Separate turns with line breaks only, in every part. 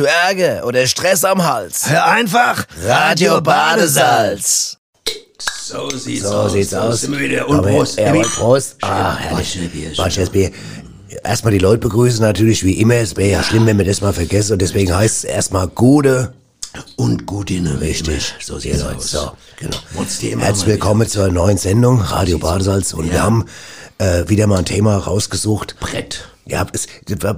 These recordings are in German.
Du Ärger oder Stress am Hals?
Hör einfach
Radio Badesalz.
So sieht's
So
aus.
sieht's
So
aus.
Wir wieder. Und
Aber-
Prost.
Ja, und Prost. Ah, herrlich.
Schöne Bier.
Erstmal die Leute begrüßen natürlich wie immer. Es wäre ja schlimm, wenn wir das mal vergessen. Und deswegen heißt es erstmal Gute.
Und gut in der
Richtig.
So sieht's
Genau,
aus.
So, genau.
What's the immer
Herzlich willkommen zur neuen Sendung Radio Badesalz. Und wir haben äh, wieder mal ein Thema rausgesucht.
Brett.
Ja, es,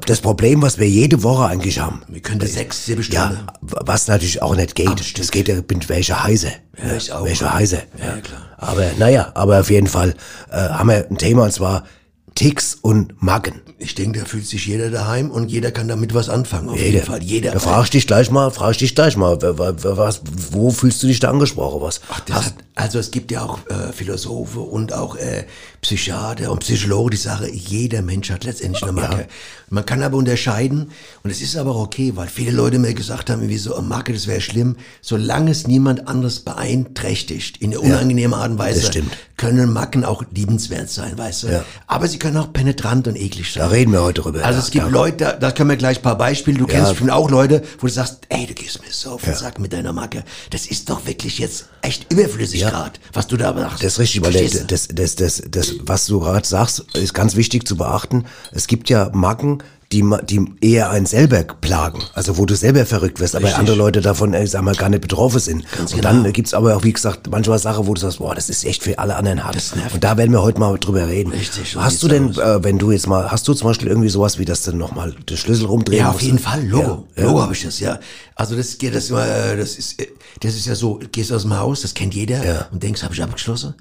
das Problem, was wir jede Woche eigentlich haben.
Wir können das sechs, sieben
Ja,
Stunden.
was natürlich auch nicht geht. Das geht ja, bin welche heiße.
Ja, ich auch.
Welche heiße.
Ja, klar.
Aber naja, aber auf jeden Fall äh, haben wir ein Thema und zwar Ticks und Macken.
Ich denke, da fühlt sich jeder daheim und jeder kann damit was anfangen. Auf jeden Fall. Jeder.
Da frag ich dich gleich mal, frag ich dich gleich mal, wa- wa- wa- was, wo fühlst du dich da angesprochen? Was?
Ach, das hat, also es gibt ja auch äh, Philosophen und auch äh, Psychiater und Psychologen, die sagen, jeder Mensch hat letztendlich eine Macke. Man kann aber unterscheiden, und es ist aber okay, weil viele Leute mir gesagt haben, wie so eine Macke, das wäre schlimm, solange es niemand anderes beeinträchtigt, in der unangenehmen Art und Weise, können Macken auch liebenswert sein, weißt du?
Ja.
Aber sie können auch penetrant und eklig sein.
Da reden wir heute drüber.
Also
Ja,
es gibt Leute, da, da können wir gleich ein paar Beispiele, du kennst bestimmt auch Leute, wo du sagst, ey, du gehst mir so auf den Sack mit deiner Macke. Das ist doch wirklich jetzt echt überflüssig
Ja.
grad, was du da machst.
Das ist richtig, weil das, das, das, das, was du gerade sagst, ist ganz wichtig zu beachten. Es gibt ja Macken, die, die eher einen selber plagen, also wo du selber verrückt wirst, aber
Richtig.
andere Leute davon, äh, sag mal, gar nicht betroffen sind.
Ganz
und
genau.
dann gibt's aber auch, wie gesagt, manchmal Sachen, wo du sagst, boah, das ist echt für alle anderen hart. Und da werden wir heute mal drüber reden.
Richtig,
hast du denn, äh, wenn du jetzt mal, hast du zum Beispiel irgendwie sowas wie das dann nochmal den Schlüssel rumdrehen
Ja, auf
musst?
jeden Fall, Logo.
Ja,
Logo
ja.
habe ich das, ja. Also das geht das, äh, das ist äh, das ist ja so, gehst aus dem Haus, das kennt jeder
Ja.
und denkst, habe ich abgeschlossen?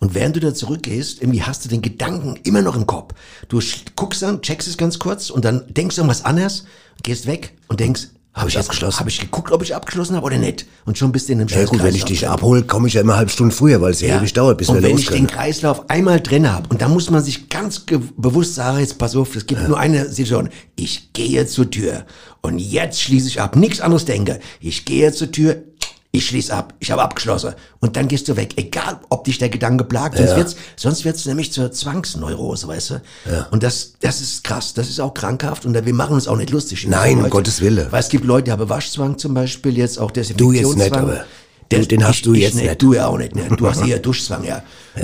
Und während du da zurückgehst, irgendwie hast du den Gedanken immer noch im Kopf. Du guckst dann, checkst es ganz kurz und dann denkst du irgendwas anderes, gehst weg und denkst, habe ich
jetzt-
abgeschlossen? Habe ich geguckt, ob ich abgeschlossen habe oder nicht? Und schon bist du in einem
Ja gut, wenn ich dich abhole, komme ich ja immer eine halbe Stunde früher, weil es ja, ewig dauert, bis
und
wir
wenn
los
ich
können.
den Kreislauf einmal drin habe und da muss man sich ganz bewusst sagen, jetzt pass auf, es gibt nur eine Situation. Ich gehe zur Tür und jetzt schließe ich ab. Nichts anderes denke. Ich gehe zur Tür, ich schließe ab, ich habe abgeschlossen und dann gehst du weg. Egal, ob dich der Gedanke plagt, sonst wird's, sonst wird's nämlich zur Zwangsneurose, weißt du? Und das, das ist krass, das ist auch krankhaft und wir machen uns auch nicht lustig.
Nein, um. Gottes Willen.
Weil es gibt Leute, die haben Waschzwang zum Beispiel, jetzt auch
Du jetzt
Desinfektionszwang.
nicht, aber du- den hast
ich,
du jetzt
nicht.
nicht.
Du ja auch nicht. Ne? Du hast eher Duschzwang, ja.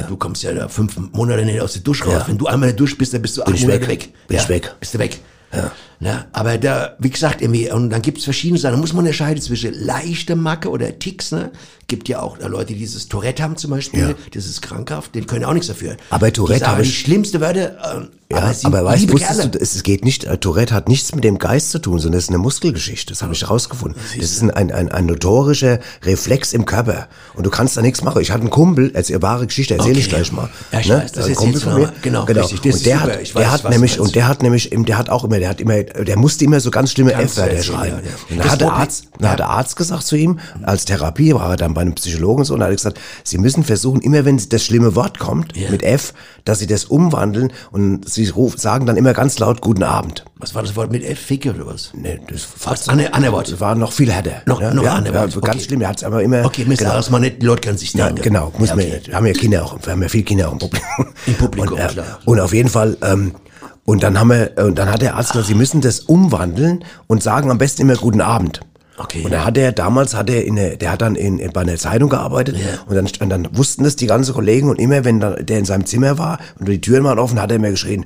Du kommst ja da fünf Monate nicht aus der Dusche raus.
Ja.
Wenn du einmal in der Dusche bist, dann bist du acht Monate
weg.
weg.
Bin
ja,
ich weg.
Bist du weg. Ja. Na, aber da, wie gesagt, irgendwie, und dann gibt's verschiedene Sachen. Da muss man unterscheiden zwischen leichte Macke oder Ticks, ne? Gibt ja auch äh, Leute, die dieses Tourette haben zum Beispiel,
Ja.
das ist krankhaft, den können auch nichts dafür.
Aber Tourette
die sagen
habe
die
ich-
schlimmste Wörter, ähm,
Ja,
aber,
aber,
sie
weißt wusstest du, es geht nicht, äh, Tourette hat nichts mit dem Geist zu tun, sondern es ist eine Muskelgeschichte. Das habe ich herausgefunden. Das ist ein, ein, ein, ein notorischer Reflex im Körper. Und du kannst da nichts machen. Ich hatte einen Kumpel, als ihr wahre Geschichte, erzähle ich
Okay.
gleich mal.
Ja, ich
ne?
weiß, das erzählst
Kumpel von mir.
Genau,
genau.
richtig,
und
ist
der
super.
hat,
Ich
der
weiß,
hat
was
nämlich, und der hat nämlich, der hat auch immer, der hat immer, der musste immer so ganz schlimme F-Wörter schreiben.
ja.
Und da hat der Arzt, da hat der Arzt gesagt zu ihm, als Therapie war er dann bei einem Psychologen und so, und da hat er gesagt, Sie müssen versuchen, immer wenn das schlimme Wort kommt,
Ja.
mit F, dass Sie das umwandeln und Sie ruf, sagen dann immer ganz laut Guten Abend.
Was war das Wort mit F? Ficke oder was?
Nee, das
Was? Anne, Annewort.
das war noch viel härter.
Noch-
ja,
noch
ja,
andere
ja, ganz
okay.
schlimm. Er hat es aber immer.
Okay, Mist,
genau.
mal nicht, die Leute können sich sagen.
genau, muss
ja,
man
okay.
nicht. Wir haben ja Kinder auch, haben ja viele Kinder auch im Publikum.
Im Publikum,
und, äh,
klar.
und auf jeden Fall, ähm, und dann haben wir, und dann hat der Arzt gesagt, Sie müssen das umwandeln und sagen am besten immer Guten Abend.
Okay.
Und da hat er, damals hat er in der, der hat dann in, in, bei einer Zeitung gearbeitet
Ja.
und dann, und dann wussten das die ganzen Kollegen und immer wenn dann, der in seinem Zimmer war und die Türen waren offen, hat er mir geschrien,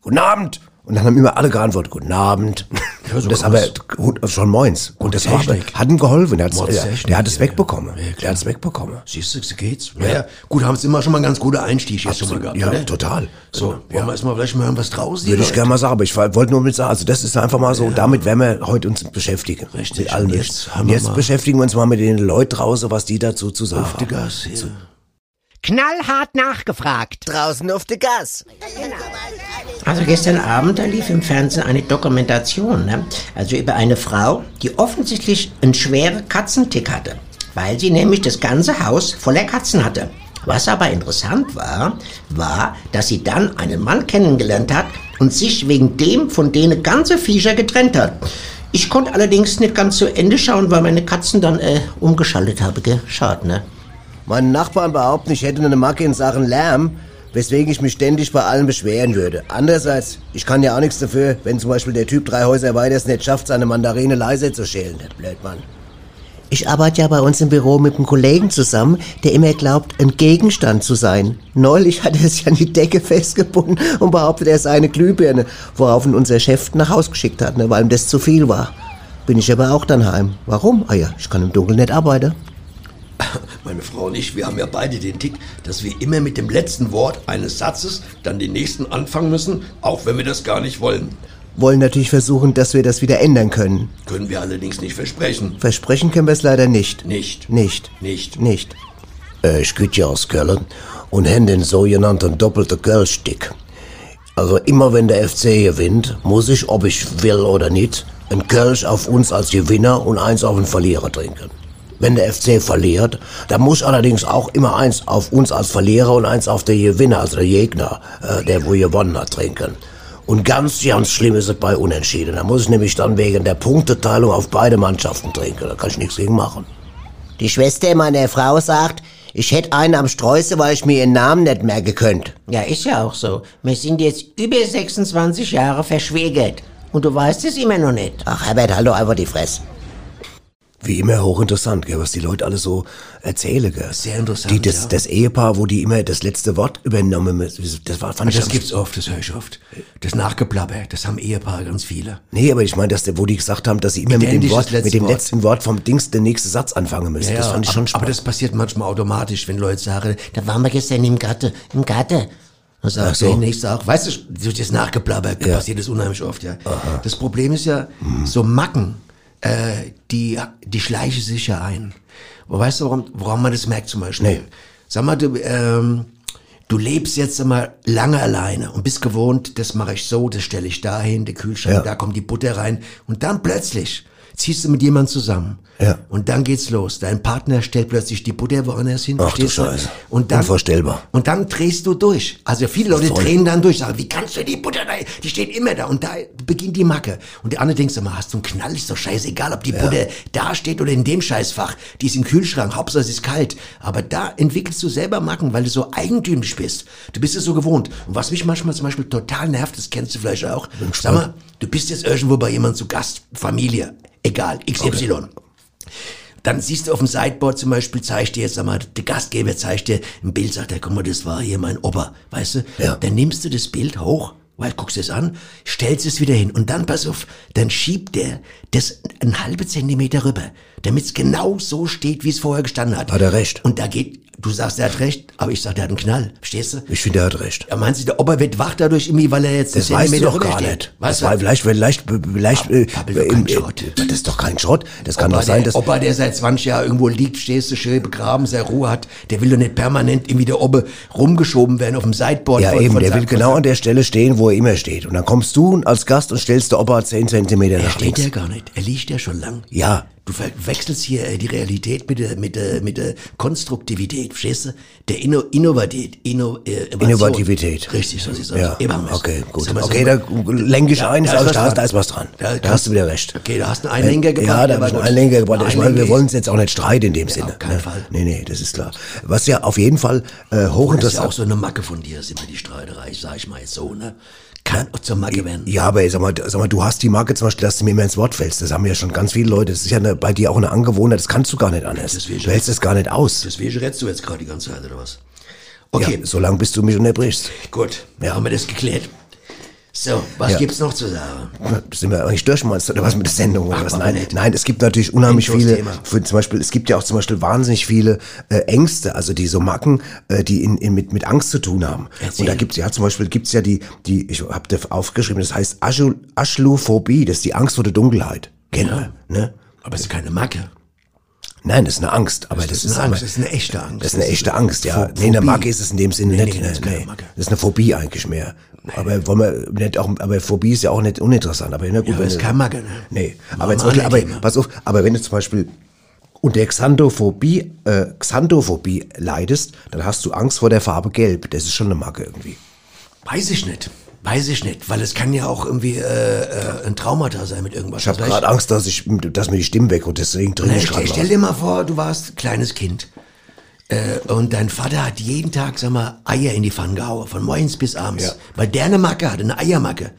Guten Abend! Und dann haben immer alle geantwortet, Guten Abend.
Ja, so
und das
krass.
aber schon moins. Und das war, hat ihm geholfen. Der, hat's, der, hat es
ja.
wegbekommen.
Ja,
der hat es wegbekommen.
Siehst du, so geht's. Ja. Gut, haben es immer schon mal einen ganz guter Einstieg jetzt schon mal gehabt,
Ja,
oder?
total.
So,
Genau.
wollen wir erstmal vielleicht mal hören, was draußen
Würde ich gerne mal sagen, aber ich wollte nur mit sagen, also das ist einfach mal so, damit werden wir heute uns beschäftigen.
Richtig.
Mit allem
Und jetzt haben
Und jetzt beschäftigen wir uns mal mit den Leuten draußen, was die dazu zu sagen haben.
Gas, ja.
Knallhart nachgefragt.
Draußen auf der Gas.
Also gestern Abend, da lief im Fernsehen eine Dokumentation, ne? also über eine Frau, die offensichtlich einen schweren Katzentick hatte, weil sie nämlich das ganze Haus voller Katzen hatte. Was aber interessant war, war, dass sie dann einen Mann kennengelernt hat und sich wegen dem von denen ganze Viecher getrennt hat. Ich konnte allerdings nicht ganz zu Ende schauen, weil meine Katzen dann äh, umgeschaltet habe, gell? Schade, ne?
Meine Nachbarn behaupten, ich hätte eine Macke in Sachen Lärm, weswegen ich mich ständig bei allen beschweren würde. Andererseits, ich kann ja auch nichts dafür, wenn zum Beispiel der Typ drei Häuser weiter es nicht schafft, seine Mandarine leise zu schälen. Der Blödmann. Ich arbeite ja bei uns im Büro mit einem Kollegen zusammen, der immer glaubt, ein Gegenstand zu sein. Neulich hat er ja an die Decke festgebunden und behauptet, er sei eine Glühbirne, worauf ihn unser Chef nach Haus geschickt hat, ne, weil ihm das zu viel war. Bin ich aber auch dann heim. Warum? Ah ja, ich kann im Dunkeln nicht arbeiten.
Meine Frau und ich, wir haben ja beide den Tick, dass wir immer mit dem letzten Wort eines Satzes dann den nächsten anfangen müssen, auch wenn wir das gar nicht wollen.
Wollen natürlich versuchen, dass wir das wieder ändern können.
Können wir allerdings nicht versprechen.
Versprechen können wir es leider nicht.
Nicht.
Nicht.
Nicht.
Nicht.
Äh, ich ja aus Köln und hen den sogenannten doppelten Kölschstick. Also immer wenn der FC gewinnt, muss ich, ob ich will oder nicht, ein Kölsch auf uns als Gewinner und eins auf den Verlierer trinken. Wenn der FC verliert, dann muss allerdings auch immer eins auf uns als Verlierer und eins auf den Gewinner, also der Gegner, äh, der wo gewonnen hat, trinken. Und ganz, ganz schlimm ist es bei Unentschieden. Da muss ich nämlich dann wegen der Punkteteilung auf beide Mannschaften trinken. Da kann ich nichts gegen machen.
Die Schwester meiner Frau sagt, ich hätte einen am Streuse, weil ich mir ihren Namen nicht merken könnte.
Ja, ist ja auch so. Wir sind jetzt über 26 Jahre verschwägert. Und du weißt es immer noch nicht.
Ach, Herbert, halt doch einfach die Fresse.
Wie immer hochinteressant, gell, was die Leute alle so erzählen. Gell.
Sehr interessant,
Die, das,
ja.
das Ehepaar, wo die immer das letzte Wort übernommen müssen, das war, fand ich
Das
am-
gibt's oft, das höre ich oft. Das Nachgeplapper, das haben Ehepaare ganz viele.
Nee, aber ich meine, dass der, wo die gesagt haben, dass sie immer mit dem
das
Wort, mit dem
Wort.
letzten Wort vom Dings den nächsten Satz anfangen müssen. das fand ich schon
aber, aber
spannend.
das passiert manchmal automatisch, wenn Leute sagen,
Da waren wir gestern im Gatte. Im Gatte.
dann sagt
so.
der nächste auch, weißt du, durch das Nachgeplapper passiert das unheimlich oft, ja. Das Problem ist ja, so Macken, äh, die, die schleichen sich ja ein. Aber weißt du, warum, woran man das merkt zum Beispiel?
Nee.
Sag mal, du, ähm, du lebst jetzt einmal lange alleine und bist gewohnt, das mache ich so, das stelle ich dahin, der Kühlschrank,
Ja.
da kommt die Butter rein und dann plötzlich ziehst du mit jemandem zusammen.
Ja.
Und dann geht's los. Dein Partner stellt plötzlich die Butter woanders hin.
Ach du Scheiße.
Und dann,
Unvorstellbar.
Und dann drehst du durch. Also viele Leute
Voll.
drehen dann durch, sagen, wie kannst du die Butter da, die steht immer da und da beginnt die Macke. Und der andere denkt immer, hast du einen Knall, ist doch scheißegal, ob die Butter da steht oder in dem Scheißfach. Die ist im Kühlschrank, Hauptsache es ist kalt. Aber da entwickelst du selber Macken, weil du so eigentümlich bist. Du bist es so gewohnt. Und was mich manchmal zum Beispiel total nervt, das kennst du vielleicht auch. Sag mal, du bist jetzt irgendwo bei jemandem zu Gast, Familie, egal, XY. Dann siehst du auf dem Sideboard zum Beispiel, zeigt dir jetzt, sag mal, der Gastgeber zeigt dir ein Bild, sagt er, guck mal, das war hier mein Opa, weißt du?
Ja.
Dann nimmst du das Bild hoch, weil guckst es an, stellst es wieder hin und dann, pass auf, dann schiebt der das einen halbe Zentimeter rüber, damit es genau so steht, wie es vorher gestanden hat.
Hat er recht.
Und da geht, du sagst, er hat recht, aber ich sag, der hat einen Knall, verstehst du?
Ich finde, er hat recht.
Ja, meinst du, der Opa wird wach dadurch irgendwie, weil er jetzt
Das weißt du
Zentimeter
doch gar nicht.
Weißt
Das war vielleicht, vielleicht, vielleicht, äh,
aber
im- äh. Das ist doch kein Schrott. Das kann
Opa,
doch sein,
der,
dass,
Opa, der seit 20 Jahren irgendwo liegt, stehst du schön begraben, seine Ruhe hat, der will doch nicht permanent irgendwie der Obe rumgeschoben werden auf dem Sideboard.
ja
von-
eben,
von
der will genau an der Stelle stehen, wo er immer steht. Und dann kommst du als Gast und stellst der Opa 10 Zentimeter
Er
nach
steht
links.
ja gar nicht, er liegt ja schon lang.
Ja.
Du verwechselst hier äh, die Realität mit der, mit der, mit der Konstruktivität, verstehst du? Der Inno, Innovativität. Inno, äh.
Innovativität.
Richtig, so sieht's
Ja,
aus. Wir's.
okay, gut. Okay, da lenke ich ein,
Da
da,
ist was
da,
dran.
da ist was dran.
Da
Da hast du wieder recht.
Okay, da hast du einen Einlenker gebracht.
Ja, da habe ich einen. Einlenker gebracht. Ich meine, wir wollen
ist-
es jetzt auch nicht streiten in dem Sinne.
auf keinen
ne?
Fall.
Nee, nee, das ist klar. Was ja auf jeden Fall äh,
Das ist ja
hochinteressant
auch so eine Macke von dir, ist immer die Streiterei, sag ich mal jetzt so, ne? Kann auch zur Macke werden.
Ja, aber sag mal, sag mal, du hast die Marke zum Beispiel, dass du mir immer ins Wort fällst. Das haben ja schon ganz viele Leute. Das ist ja eine, bei dir auch eine Angewohnheit. Das kannst du gar nicht anders.
Deswegen-
du hältst es gar nicht aus.
Deswegen redest du jetzt gerade die ganze Zeit, oder was?
Okay.
Okay,
Ja, solange bis du mich unterbrichst.
gut,
Ja.
haben wir das geklärt. So, was
Ja.
gibt's noch zu sagen?
Sind wir eigentlich durch, meinst du, oder was mit der Sendung oder
Ach,
was? Nein,
nicht.
nein, es gibt natürlich unheimlich viele, für, zum Beispiel, es gibt ja auch zum Beispiel wahnsinnig viele äh, Ängste, also die so Macken, äh, die in, in, mit, mit Angst zu tun haben.
Erzähl.
Und da gibt's ja zum Beispiel gibt's ja die, die, ich habe das aufgeschrieben, das heißt Aschlophobie, das ist die Angst vor der Dunkelheit. Kennen
Ja.
wir, ne?
Aber es ist keine Macke.
Nein, das ist eine Angst, aber das,
ist eine Angst, das ist eine echte Angst.
Das ist eine echte Angst, ja.
Pho-
nee, eine
Phobie.
Macke ist es in dem Sinne
Nee,
nicht.
nee, das ist
nee,
keine
nee. Das ist eine Phobie eigentlich mehr. Aber wollen wir nicht auch, aber Phobie ist ja auch nicht uninteressant. Aber na gut,
Ja,
wenn
ist
du-
kein Macke, ne?
Nee, aber, zum Beispiel, aber pass auf, aber wenn du zum Beispiel unter Xanthophobie, äh, Xanthophobie leidest, dann hast du Angst vor der Farbe Gelb. Das ist schon eine Macke irgendwie.
Weiß ich nicht. Weiß ich nicht, weil es kann ja auch irgendwie äh, äh, ein Traumata sein mit irgendwas.
Ich habe gerade Angst, dass ich, dass mir die Stimme weg und deswegen trinke
Na,
ich
stell,
gerade
stell dir mal vor, du warst kleines Kind Äh, und dein Vater hat jeden Tag, sag mal, Eier in die Pfanne gehauen, von morgens bis abends.
Ja.
Weil der eine Macke hatte, eine Eiermacke.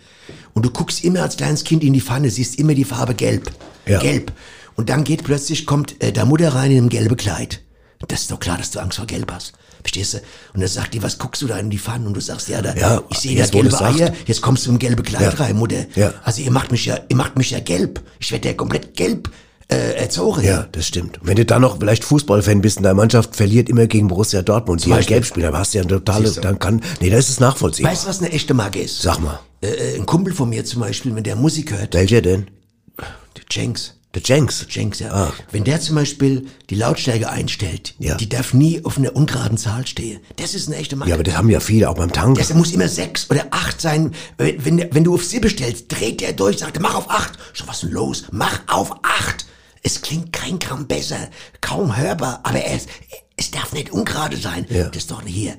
Und du guckst immer als kleines Kind in die Pfanne, siehst immer die Farbe gelb.
Ja.
Gelb. Und dann geht plötzlich, kommt äh, der Mutter rein in einem gelben Kleid. Das ist doch klar, dass du Angst vor Gelb hast. Verstehst du? Und dann sagt die, was guckst du da in die Pfanne? Und du sagst, ja, da,
Ja,
ich sehe
jetzt,
da gelbe. Eier, jetzt kommst du im gelbe Kleid
Ja.
rein, Mutter.
Ja.
Also ihr macht mich ja, ihr macht mich ja gelb. Ich werde ja komplett gelb äh, erzogen.
Ja, das stimmt. Und wenn du dann noch vielleicht Fußballfan bist und deine Mannschaft verliert immer gegen Borussia Dortmund, die
Beispiel.
gelb spielen, dann hast du ja eine totale, dann kann, nee, das ist nachvollziehbar.
Weißt du, was eine echte Marke ist?
Sag mal,
Äh, äh, ein Kumpel von mir zum Beispiel, wenn der Musik hört,
welcher denn?
der Jenks,
Der Jenks.
Jenks, ja.
Ah.
Wenn der zum Beispiel die Lautstärke einstellt,
Ja.
die darf nie auf einer ungeraden Zahl stehen. Das ist eine echte Marke.
Ja, aber das haben ja viele, auch beim Tango.
das muss immer sechs oder acht sein. Wenn, wenn, der- du auf sieben stellst, dreht der durch, sagt, mach auf acht. So, was ist denn los? Mach auf acht. Es klingt kein Gramm besser, kaum hörbar, aber es, es darf nicht ungerade sein.
Ja.
Das ist doch hier.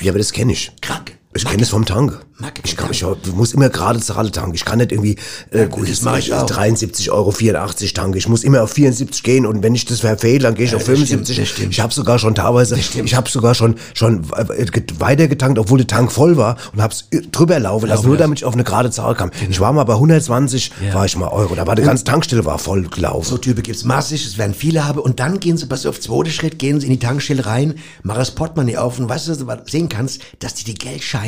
Ja, aber das kenne ich.
Krank.
Ich kenne es vom Tange.
Macke
Ich, kann, ich, du musst immer gerade Zahl tanken. Ich kann nicht irgendwie äh,
gut, das mach ich auch.
73 Euro 84 tanken. Ich muss immer auf 74 gehen und wenn ich das verfehle, dann gehe ich auf
das stimmt,
75.
das stimmt.
Ich habe sogar schon teilweise, ich habe sogar schon schon äh, get- weiter getankt, obwohl der Tank voll war und habe es drüber laufen lassen, nur damit ich auf eine gerade Zahl kam. Ich war mal bei 120, war ich mal Euro. Da war die ganze Tankstelle war voll gelaufen.
So Typen gibt's massig, es werden viele haben und dann gehen sie, pass auf, zweiter Schritt, gehen sie in die Tankstelle rein, machen das Portemonnaie auf und weißt du, was du sehen kannst, dass die die Geldscheine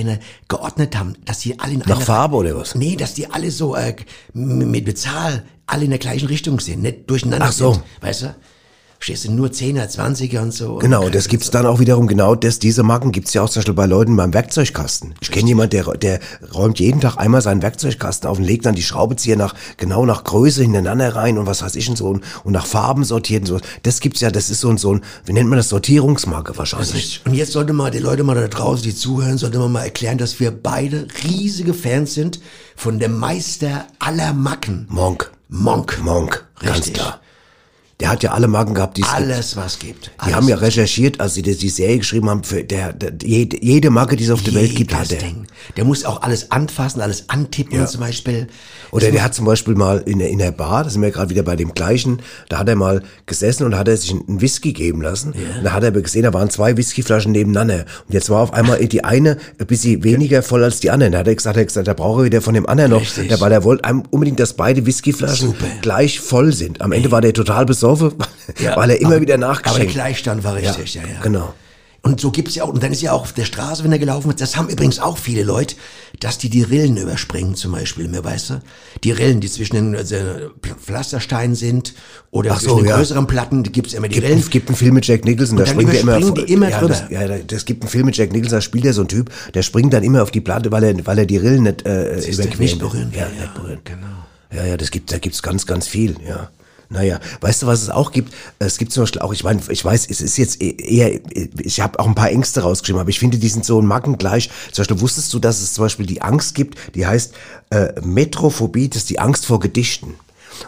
geordnet haben, dass die alle in
Nach
einer-
Farbe oder was?
Nee, dass die alle so äh, mit Bezahl alle in der gleichen Richtung sind, nicht durcheinander
Ach so.
sind, weißt du? Stehst du nur 10er, 20er und so.
Genau,
und
das gibt's dann auch wiederum genau das, diese Marken gibt's ja auch zum Beispiel bei Leuten beim Werkzeugkasten. Ich kenne jemand, der, der räumt jeden Tag einmal seinen Werkzeugkasten auf und legt dann die Schraubezieher nach, genau nach Größe hintereinander rein und was weiß ich und so und, und nach Farben sortiert und so. Das gibt's ja, das ist so ein, so ein, wie nennt man das, Sortierungsmarke wahrscheinlich.
Und jetzt sollte mal die Leute mal da draußen, die zuhören, sollte man mal erklären, dass wir beide riesige Fans sind von dem Meister aller Macken.
Monk.
Monk.
Monk, ganz
Richtig.
klar. Der hat ja alle Marken gehabt, die es gibt.
Alles, was gibt.
Die haben ja recherchiert, als sie die, die Serie geschrieben haben, für der, der jede, jede Marke, die es auf der Welt gibt, hat
Jedes
er.
Ding. Der muss auch alles anfassen, alles antippen
Ja.
zum Beispiel.
Oder der hat zum Beispiel mal in der, in der Bar, da sind wir gerade wieder bei dem gleichen, da hat er mal gesessen und hat er sich einen Whisky geben lassen. Und da hat er aber gesehen, da waren zwei Whiskyflaschen nebeneinander. Und jetzt war auf einmal die eine ein bisschen weniger voll als die andere. Da hat er gesagt, er hat gesagt, da brauche er wieder von dem anderen noch,
Richtig.
Ja, weil er wollte unbedingt, dass beide Whiskyflaschen
Super.
gleich voll sind. Am Ende war der total besoffen, weil er immer
aber,
wieder
Aber der
nachgeschenkt.
Gleichstand war richtig, ja, ja.
Genau.
Und so gibt's ja auch, und dann ist ja auch auf der Straße, wenn er gelaufen ist, das haben übrigens auch viele Leute, dass die die Rillen überspringen zum Beispiel, mir weißt du? Die Rillen, die zwischen den also, Pflastersteinen sind oder
Ach so,
zwischen den
ja.
größeren Platten, die gibt's immer die
Gibt,
Rillen.
es gibt einen Film mit Jack Nicholson, da springt er immer,
die immer
ja,
drüber.
das, ja, da- das gibt einen Film mit Jack Nicholson, da spielt er so ein Typ, der springt dann immer auf die Platte, weil er, weil er die Rillen nicht äh,
Siehst
überqueren
nicht berühren
Ja,
ja,
nicht berühren.
genau.
Ja, ja, das gibt, da gibt's ganz, ganz viel, ja. Naja, weißt du, was es auch gibt? Es gibt zum Beispiel auch, ich meine, ich weiß, es ist jetzt eher, ich habe auch ein paar Ängste rausgeschrieben, aber ich finde, die sind so ein Macken gleich. Zum Beispiel wusstest du, dass es zum Beispiel die Angst gibt, die heißt äh, Metrophobie, das ist die Angst vor Gedichten.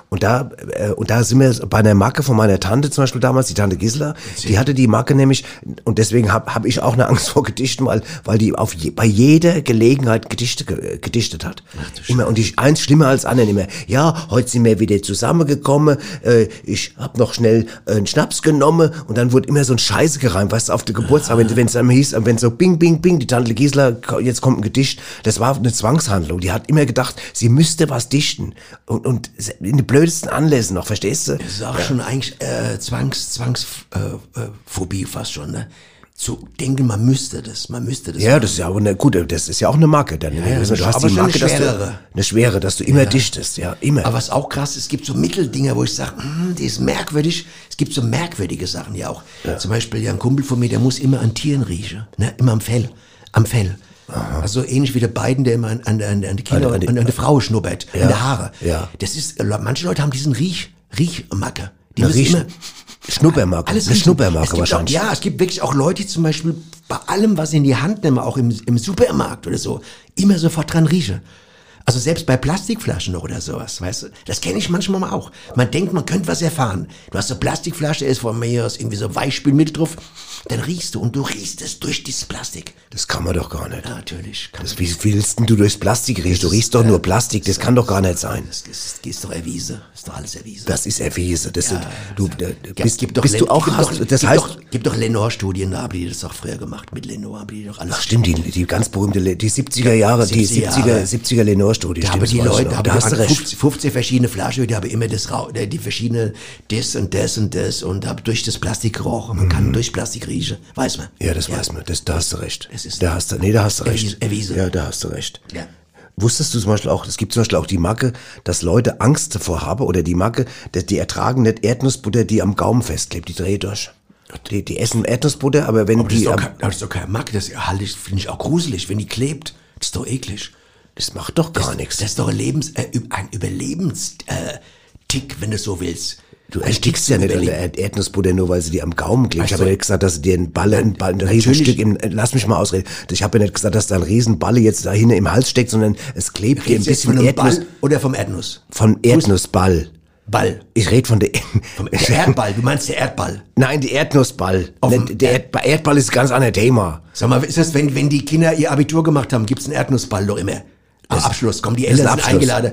Und da, äh, und da sind wir bei einer Marke von meiner Tante zum Beispiel damals, die Tante Gisela, die hatte die Marke nämlich, und deswegen habe hab ich auch eine Angst vor Gedichten, weil, weil die auf je, bei jeder Gelegenheit Gedichte ge, gedichtet hat. immer, und die eins schlimmer als anderen immer. Ja, heute sind wir wieder zusammengekommen, äh, ich hab noch schnell äh, einen Schnaps genommen und dann wurde immer so ein Scheiße gereimt, weißt du, auf der Geburtstag, wenn wenn es dann hieß, wenn so bing, bing, bing, die Tante Gisela, jetzt kommt ein Gedicht, das war eine Zwangshandlung. Die hat immer gedacht, sie müsste was dichten. Und, und in den blödesten Anlässen noch, verstehst du?
Das ist auch schon eigentlich äh, Zwangs, Zwangsphobie äh, äh, fast schon, ne? Zu denken, man müsste das, man müsste das.
Ja,
machen.
das ist ja aber eine gute, das ist ja auch eine Marke dann.
ja,
du hast
aber
die Marke,
eine
dass du,
schwerere.
eine schwere, dass du immer dichtest, ja, immer.
Aber was auch krass ist, es gibt so Mitteldinger, wo ich sage, hm, die ist merkwürdig. Es gibt so merkwürdige Sachen ja auch. Zum Beispiel ja, ein Kumpel von mir, der muss immer an Tieren riechen, ne? immer am Fell, am Fell. Also ähnlich wie der beiden, der immer an, an, an, an die Kinder,
An-
an,
an
an,
die-
Frau schnuppert,
Ja,
an der Haare.
ja.
Das ist, manche Leute haben diesen Riech, Riechmacke. Die müssen
Riech-
immer,
Schnuppermarke,
alles
eine. Schnuppermarke wahrscheinlich.
Auch, ja, es gibt wirklich auch Leute, die zum Beispiel bei allem, was sie in die Hand nehmen, auch im, im Supermarkt oder so, immer sofort dran riechen. Also selbst bei Plastikflaschen oder sowas, weißt du? Das kenne ich manchmal mal auch. Man denkt, man könnte was erfahren. Du hast eine Plastikflasche, ist von mir aus irgendwie so Weichspülmittel drauf. Dann riechst du und du riechst es durch dieses Plastik.
Das kann man doch gar nicht.
Ja, natürlich. Kann
Das, wie willst du durchs Plastik riechen? Du riechst doch nur Plastik, das kann doch gar nicht sein.
Das ist, ist doch erwiesen. Ist doch alles erwiesen.
Das ist erwiesen. Das sind, du, bist,
gibt doch
bist du auch, hast, das heißt,
gibt doch Lenore-Studien, da haben die das auch früher gemacht. Mit Lenore haben die doch alles.
ach stimmt, die, die ganz berühmte, die 70er Jahre, die
70er
70er,
Jahre.
70er Lenore-Studie.
Da haben die
das
Leute,
da hast du recht.
50, 50 verschiedene Flaschen, die haben immer das äh, die verschiedene das und das und das und hab durch das Plastik gerochen. Man kann durch Plastik riechen, weiß man.
Mhm. Ja, das weiß man. Das, da hast du recht.
Es ist-
da hast du, nee, da hast du recht.
Erwiesen-.
Ja, da hast du recht.
Ja.
Wusstest du zum Beispiel auch, es gibt zum Beispiel auch die Macke, dass Leute Angst davor haben oder die Macke, dass die ertragen nicht Erdnussbutter, die am Gaumen festklebt, die dreht durch. Die, die essen Erdnussbutter, aber wenn
Aber das
die,
ist, kein, das ist doch kein Mack, das halte ich, finde ich auch gruselig, wenn die klebt. Das ist doch eklig.
Das macht doch gar
das,
nichts.
Das ist doch ein, Lebens, äh, ein Überlebenstick, äh, wenn du so willst.
Du erstickst
Tick
ja nicht an der Erdnussbutter nur, weil sie dir am Gaumen klebt. Ich habe ja nicht gesagt, dass sie dir ein Balle, ein, Ball, ein. Riesenstück im, äh, lass mich mal ausreden. Ich habe ja nicht gesagt, dass da ein Riesenballe jetzt da hinten im Hals steckt, sondern es klebt dir ein bisschen
von
Erdnuss,
Ball oder vom Erdnuss?
vom Erdnussball.
Ball.
Ich rede von der,
Vom der Erdball. Du meinst der Erdball.
nein, die Erdnussball.
Auf
Der Erd, Erdball ist ein ganz anderes Thema.
Sag mal, ist das, wenn, wenn die Kinder ihr Abitur gemacht haben, gibt's einen Erdnussball doch immer? Am Abschluss kommen die
das
Eltern sind
Abschluss.
eingeladen.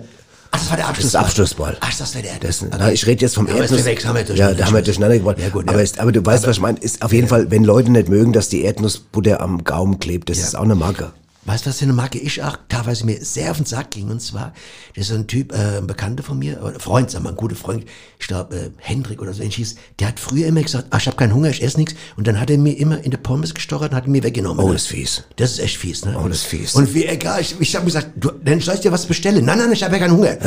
Ach, das war der
Das ist
Abschlussball. Ach, das war der
Das,
Erdnuss.
na, ich rede jetzt vom
Ja, aber
Erdnuss.
haben wir
ja, da haben wir durcheinander gebracht.
Ja, gut,
aber,
ja.
ist, aber du weißt, was ich meine. Ist auf jeden Fall, wenn Leute nicht mögen, dass die Erdnussbutter am Gaumen klebt, das ist auch eine Marke.
Weißt du, was für eine Marke ich auch teilweise mir sehr auf den Sack ging? Und zwar, das ist so ein Typ, äh, ein Bekannter von mir, oder Freund, sag mal, ein guter Freund, ich glaube, äh, Hendrik oder so ähnlich hieß, der hat früher immer gesagt, ach, ich habe keinen Hunger, ich esse nichts. Und dann hat er mir immer in der Pommes gestochert und hat ihn mir weggenommen.
Oh, das ist fies.
Das ist echt fies, ne?
Oh, das ist fies.
Und wie, egal, ich, ich habe gesagt, du, dann soll ich dir was bestellen. Nein, nein, ich habe ja keinen Hunger.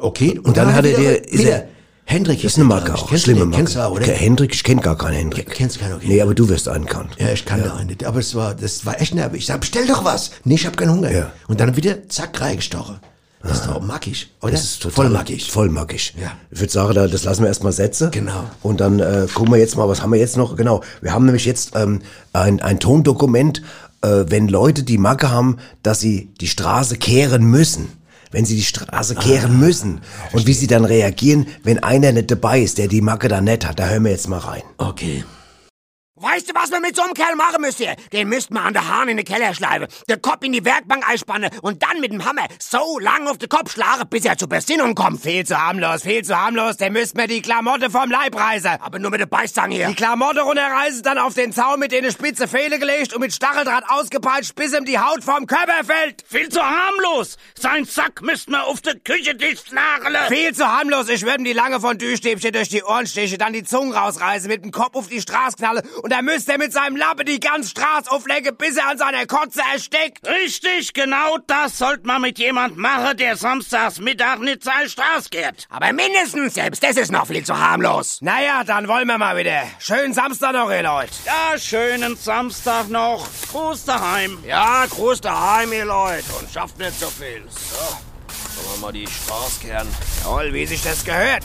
Okay. Und,
dann hat er dir-
wieder. Hendrik
ist
ich.
auch.
Kennst
Schlimme
du. Kennst du auch, oder?
Hendrik, ich kenne gar keinen Hendrik.
Ke- kennst keinen, okay.
Nee, aber du wirst einen kennen.
Ja, ich kann da einen. Aber es war, das war echt nervig. Ich sag, bestell doch was. Nee, ich hab keinen Hunger.
Ja.
Und dann wieder, zack, reingestochen. Das ist doch mackig, oder?
Das ist total
voll mackig.
Voll mackig.
Ja.
Ich würde sagen, da- das lassen wir erstmal setzen.
Genau.
Und dann äh, gucken wir jetzt mal, was haben wir jetzt noch? Genau. Wir haben nämlich jetzt ähm, ein, ein Tondokument, äh, wenn Leute die Macke haben, dass sie die Straße kehren müssen. Wenn sie die Straße kehren
Ah,
müssen. Und wie sie dann reagieren, wenn einer nicht dabei ist, der die Macke da nicht hat. Da hören wir jetzt mal rein.
Okay.
Weißt du, was wir mit so einem Kerl machen müsst ihr? Den müsst man an der Hahn in den Keller schleifen, den Kopf in die Werkbank einspannen und dann mit dem Hammer so lang auf den Kopf schlagen, bis er zur Besinnung kommt. Viel zu harmlos, viel zu harmlos. Der müsst mir die Klamotte vom Leib reißen. Aber nur mit der Beißzange hier. Die Klamotte runterreißen, dann auf den Zaun mit den spitze Fehle gelegt und mit Stacheldraht ausgepeitscht, bis ihm die Haut vom Körper fällt.
Viel zu harmlos. Sein Sack müsst man auf der Küche dicht nageln.
Viel zu harmlos. Ich würde ihm die lange von Düstäbchen durch die Ohren stechen, dann die Zunge rausreißen, mit dem Kopf auf die Straße knallen und dann müsste er mit seinem Lappe die ganze Straße auflegen, bis er an seiner Kotze erstickt.
Richtig, genau das sollte man mit jemand machen, der samstags Mittag nicht seine Straße kehrt.
Aber mindestens, selbst das ist noch viel zu harmlos. Naja, dann wollen wir mal wieder. Schönen Samstag noch, ihr Leute.
Ja, schönen Samstag noch. Gruß daheim.
Ja, Gruß daheim, ihr Leute. Und schafft nicht so viel. So, sollen wir mal die Straße kehren. Jawohl, wie sich das gehört.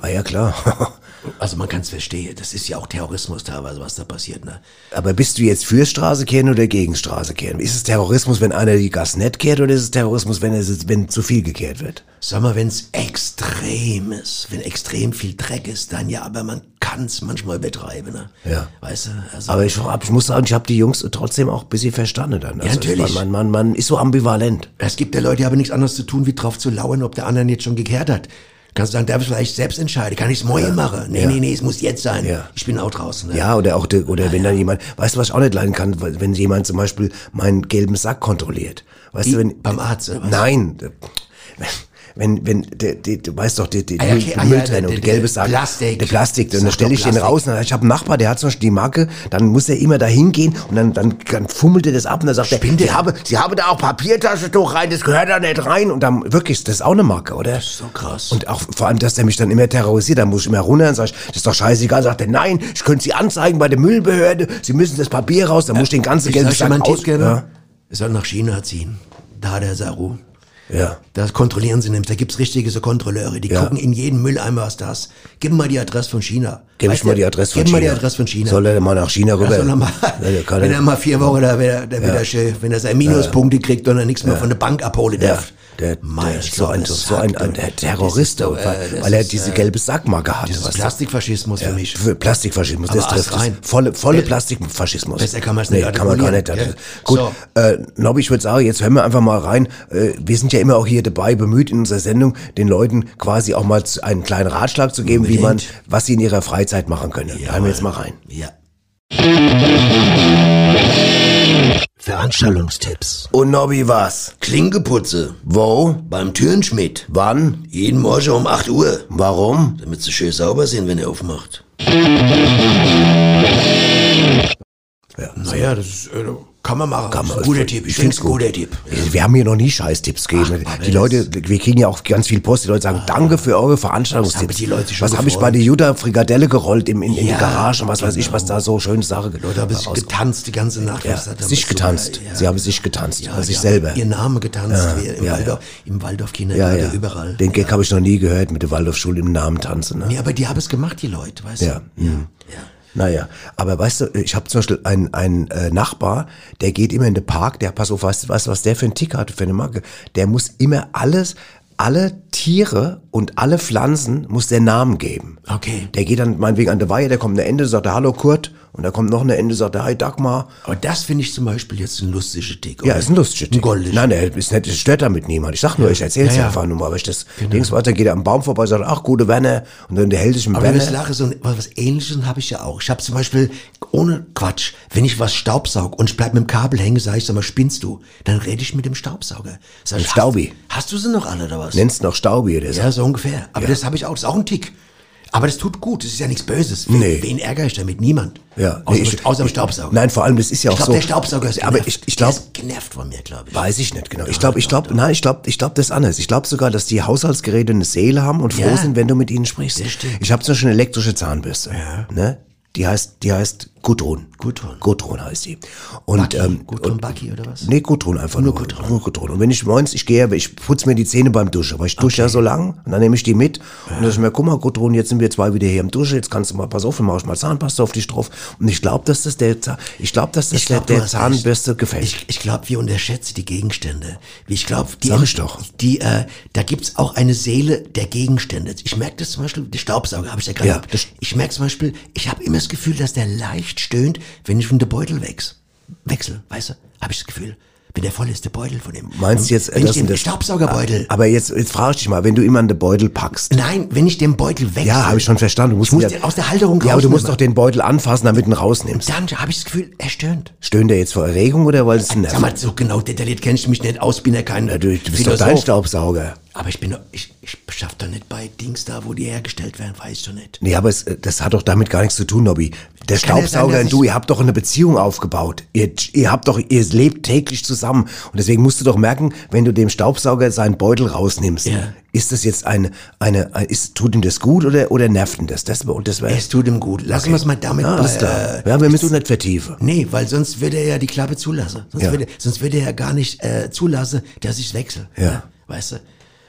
Ah ja, klar.
Also man kann es verstehen. Das ist ja auch Terrorismus teilweise, was da passiert, ne?
Aber bist du jetzt für Straße kehren oder gegen Straße kehren? Ist es Terrorismus, wenn einer die Gas nicht kehrt oder ist es Terrorismus, wenn es wenn zu viel gekehrt wird?
Sag mal, wenn's extrem ist, wenn extrem viel Dreck ist, dann ja, aber man kann's manchmal übertreiben, ne?
Ja.
Weißt du? Also,
Aber ich, hab, ich muss sagen, ich habe die Jungs trotzdem auch ein bisschen verstanden dann. Also
natürlich.
Man, man, man ist so ambivalent.
Es gibt ja Leute, die haben nichts anderes zu tun, wie drauf zu lauern, ob der andere jetzt schon gekehrt hat. Kannst du sagen, darf ich vielleicht selbst entscheiden? Kann ich's morgen machen? Nee,
Ja.
nee, nee, es muss jetzt sein.
Ja.
Ich bin auch draußen. Ne?
Ja, oder auch, de, oder wenn dann jemand, weißt du, was ich auch nicht leiden kann, wenn jemand zum Beispiel meinen gelben Sack kontrolliert. Weißt
Wie?
du, wenn,
Beim Arzt, oder was?
Nein. Wenn, wenn, der, der, du weißt doch, die, die,
Ah, ja, okay,
die
ah, ja,
Mülltrennung,
der-
gelbe Sack.
Plastik.
Der Plastik. Und dann stelle ich den raus. Und ich habe einen Nachbar, der hat zum Beispiel die Marke, dann muss er immer da hingehen und dann, dann, dann fummelt er das ab und dann sagt er,
Spinnt
sie
er?
habe, sie habe da auch Papiertaschentuch rein, das gehört da nicht rein. Und dann, wirklich, das ist auch eine Marke, oder?
So krass.
Und auch vor allem, dass der mich dann immer terrorisiert, dann muss ich immer runter und sag ich, das ist doch scheißegal. Sagt er, nein, ich könnte Sie anzeigen bei der Müllbehörde, Sie müssen das Papier raus, dann muss ich den ganzen gelben Sack
mal einen
aus.
Tipp, gerne.
Ja.
Er soll nach China ziehen. Da der Saru.
Ja.
Das kontrollieren sie nämlich. Da gibt's richtige so Kontrolleure, die
Ja.
gucken in jeden Mülleimer, was da ist. Gib mal die Adresse von China.
Gib
Weißt
ich mal die Adresse von
Gib
China.
mal die Adresse von China.
Soll er mal nach China rüber?
Ja, soll er mal,
Ja, der
wenn
er-
er mal vier Wochen da wieder, da wieder schön, wenn er seine Minuspunkte kriegt und er nichts mehr von der Bank abholen
Ja,
darf.
Der, der so ein,
das
so ein, ein der Terrorist,
das
weil,
äh, das
weil er
ist,
diese
äh,
gelbe hat.
Dieses
weißt du?
Plastikfaschismus für mich.
Für Plastikfaschismus, das
Aber
trifft
astrein.
es. Volle, volle
Be-
Plastikfaschismus.
Besser kann
nee,
nicht
kann man gar nicht. Gut,
gell?
äh, Nobby, ich würde sagen, jetzt hören wir einfach mal rein. Äh, wir sind ja immer auch hier dabei, bemüht in unserer Sendung, den Leuten quasi auch mal einen kleinen Ratschlag zu geben, wie man, was sie in ihrer Freizeit machen können. Hören wir jetzt mal rein.
Ja.
Veranstaltungstipps.
Und Nobby, was?
Klinkeputze.
Wo?
Beim Türenschmied.
Wann?
Jeden Morgen um 8 Uhr.
Warum?
Damit sie schön sauber sind, wenn er aufmacht.
Ja,
Naja, das ist, äh, kann man machen.
Kann man.
Guter Tipp. Ich finde es ein guter Tipp.
Wir haben hier noch nie Scheißtipps gegeben.
Ach,
die Leute, wir kriegen ja auch ganz viel Post. Die Leute sagen, danke für eure Veranstaltungstipps.
die Leute schon
was habe ich bei der Jutta Frikadelle gerollt im, in, in
Ja,
die Garage und was weiß ich, was da so schöne Sache
Die Leute haben sich getanzt die ganze Nacht.
Ja, sich getanzt.
so-.
Sie haben sich getanzt.
Ja,
also sich selber.
Ihr Name getanzt, im,
ja,
Waldorf, im Waldorf
Ja,
Kindergarten, überall.
Den Gag habe ich noch nie gehört mit der Waldorfschule im Namen tanzen. Ne?
Nee, aber die haben es gemacht, die Leute, weißt du? Ja. Ja.
Naja, aber weißt du, ich habe zum Beispiel einen, einen äh, Nachbar, der geht immer in den Park, der, pass auf, weißt du, weißt du, was der für einen Tick hat, für eine Marke? Der muss immer alles, alle Tiere und alle Pflanzen muss der Namen geben.
Okay.
Der geht dann meinetwegen an der Weihe, der kommt eine Ende, sagt er Hallo Kurt und da kommt noch eine Ende, sagt er Hi Dagmar.
Aber das finde ich zum Beispiel jetzt ein lustiger Tick.
Ja,
oder?
ist ein lustiger
Ein
Tick.
goldiger.
Nein, der ist nicht, das stört damit niemand. Ich sag nur, ich erzähl's
Ja,
ja,
ja.
einfach nur mal, aber ich das Dings weiter, geht er am Baum vorbei, sagt, ach, gute Werner, und dann hält sich im
Aber
Werner.
das lache so was, was ähnliches habe ich ja auch. Ich habe zum Beispiel ohne Quatsch, wenn ich was staubsaug und ich bleib mit dem Kabel hängen, sage ich, sag mal, spinnst du? Dann rede ich mit dem Staubsauger. Sag ich,
Mit Staubi.
Hast, hast du sie noch alle oder was?
Nennst noch Staubi, der
Ja,
sagt.
so ungefähr. Aber das habe ich auch, das ist auch ein Tick. Aber das tut gut, das ist ja nichts Böses. Wen,
Nee.
wen ärgere ich damit? Niemand.
Ja,
Außer,
nee, ich-
außer dem Staubsauger.
Nein, vor allem, das ist ja
ich
auch
glaube,
so.
der Staubsauger ist
aber
genervt.
ich, ich
Der
glaube,
ist genervt von mir, glaube ich.
Weiß ich nicht genau. Ich glaube, ich glaube, nein, ich glaube, ich glaube das ist anders. Ich glaube sogar, dass die Haushaltsgeräte eine Seele haben und froh
Ja.
sind, wenn du mit ihnen sprichst. Ich habe zum Beispiel eine elektrische Zahnbürste. Ne? Die heißt, die heißt Gudrun.
Gudrun.
Gudrun heißt die. Und
Bucky,
ähm,
Gudrun
und-
Bucky oder was?
Nee, Gudrun einfach nur. Gudrun. Nur Gudrun. Und wenn ich morgens, ich gehe, ich putze mir die Zähne beim Duschen, weil ich dusche ja so lang und dann nehme ich die mit und dann ich mir, guck mal, Gudrun, jetzt sind wir zwei wieder hier im Dusche, jetzt kannst du mal, pass auf, dann mach ich mal Zahnpasta auf dich drauf. Und ich glaube, dass das der, ich glaube, dass das
Ich glaub,
der, der Zahnbürste gefällt.
Ich, ich glaube, wir unterschätzen die Gegenstände. Ich glaube, die,
Sag ich doch.
die, äh, da gibt's auch eine Seele der Gegenstände. Ich merke das zum Beispiel, der Staubsauger habe ich ja gerade.
Ja,
ich merke zum Beispiel, ich habe immer das Gefühl, dass der leicht stöhnt, wenn ich von der Beutel wechsel. Wechsel, weißt du? Habe ich das Gefühl. Wenn der voll ist, der Beutel von dem.
Meinst du jetzt,
wenn
das
ich den Staubsaugerbeutel.
Aber jetzt, jetzt frage ich dich mal, wenn du immer einen Beutel packst.
Nein, wenn ich den Beutel wechsle.
Ja, habe ich schon verstanden. Du musst
muss den aus der Halterung
Ja, aber du musst doch den Beutel anfassen, damit du ihn rausnimmst.
Dann habe ich das Gefühl, er stöhnt.
Stöhnt der jetzt vor Erregung oder weil es ein
Sag mal, so genau detailliert kenne ich mich nicht aus, bin ja kein
Ja, du, du bist doch dein Staubsauger.
Aber ich bin doch, ich, ich schaff doch nicht bei Dings da, wo die hergestellt werden, weißt du nicht.
Nee, aber es, das hat doch damit gar nichts zu tun, Nobby. Der
kann sein,
Staubsauger
dass
und du,
ich-
ihr habt doch eine Beziehung aufgebaut. Ihr, ihr habt doch, ihr lebt täglich zusammen. Und deswegen musst du doch merken, wenn du dem Staubsauger seinen Beutel rausnimmst,
Ja.
ist das jetzt eine, eine, ein- ist, tut ihm das gut oder, oder nervt ihn das? Das, und das
Es tut ihm gut. Lassen wir es mal damit
ja,
bei,
klar.
Äh,
ja, wir müssen es nicht vertiefen.
nee, weil sonst würde er ja die Klappe zulassen. Sonst,
Ja.
würde, sonst würde er ja gar nicht äh, zulassen, dass ich wechsle.
Ja.
Weißt du?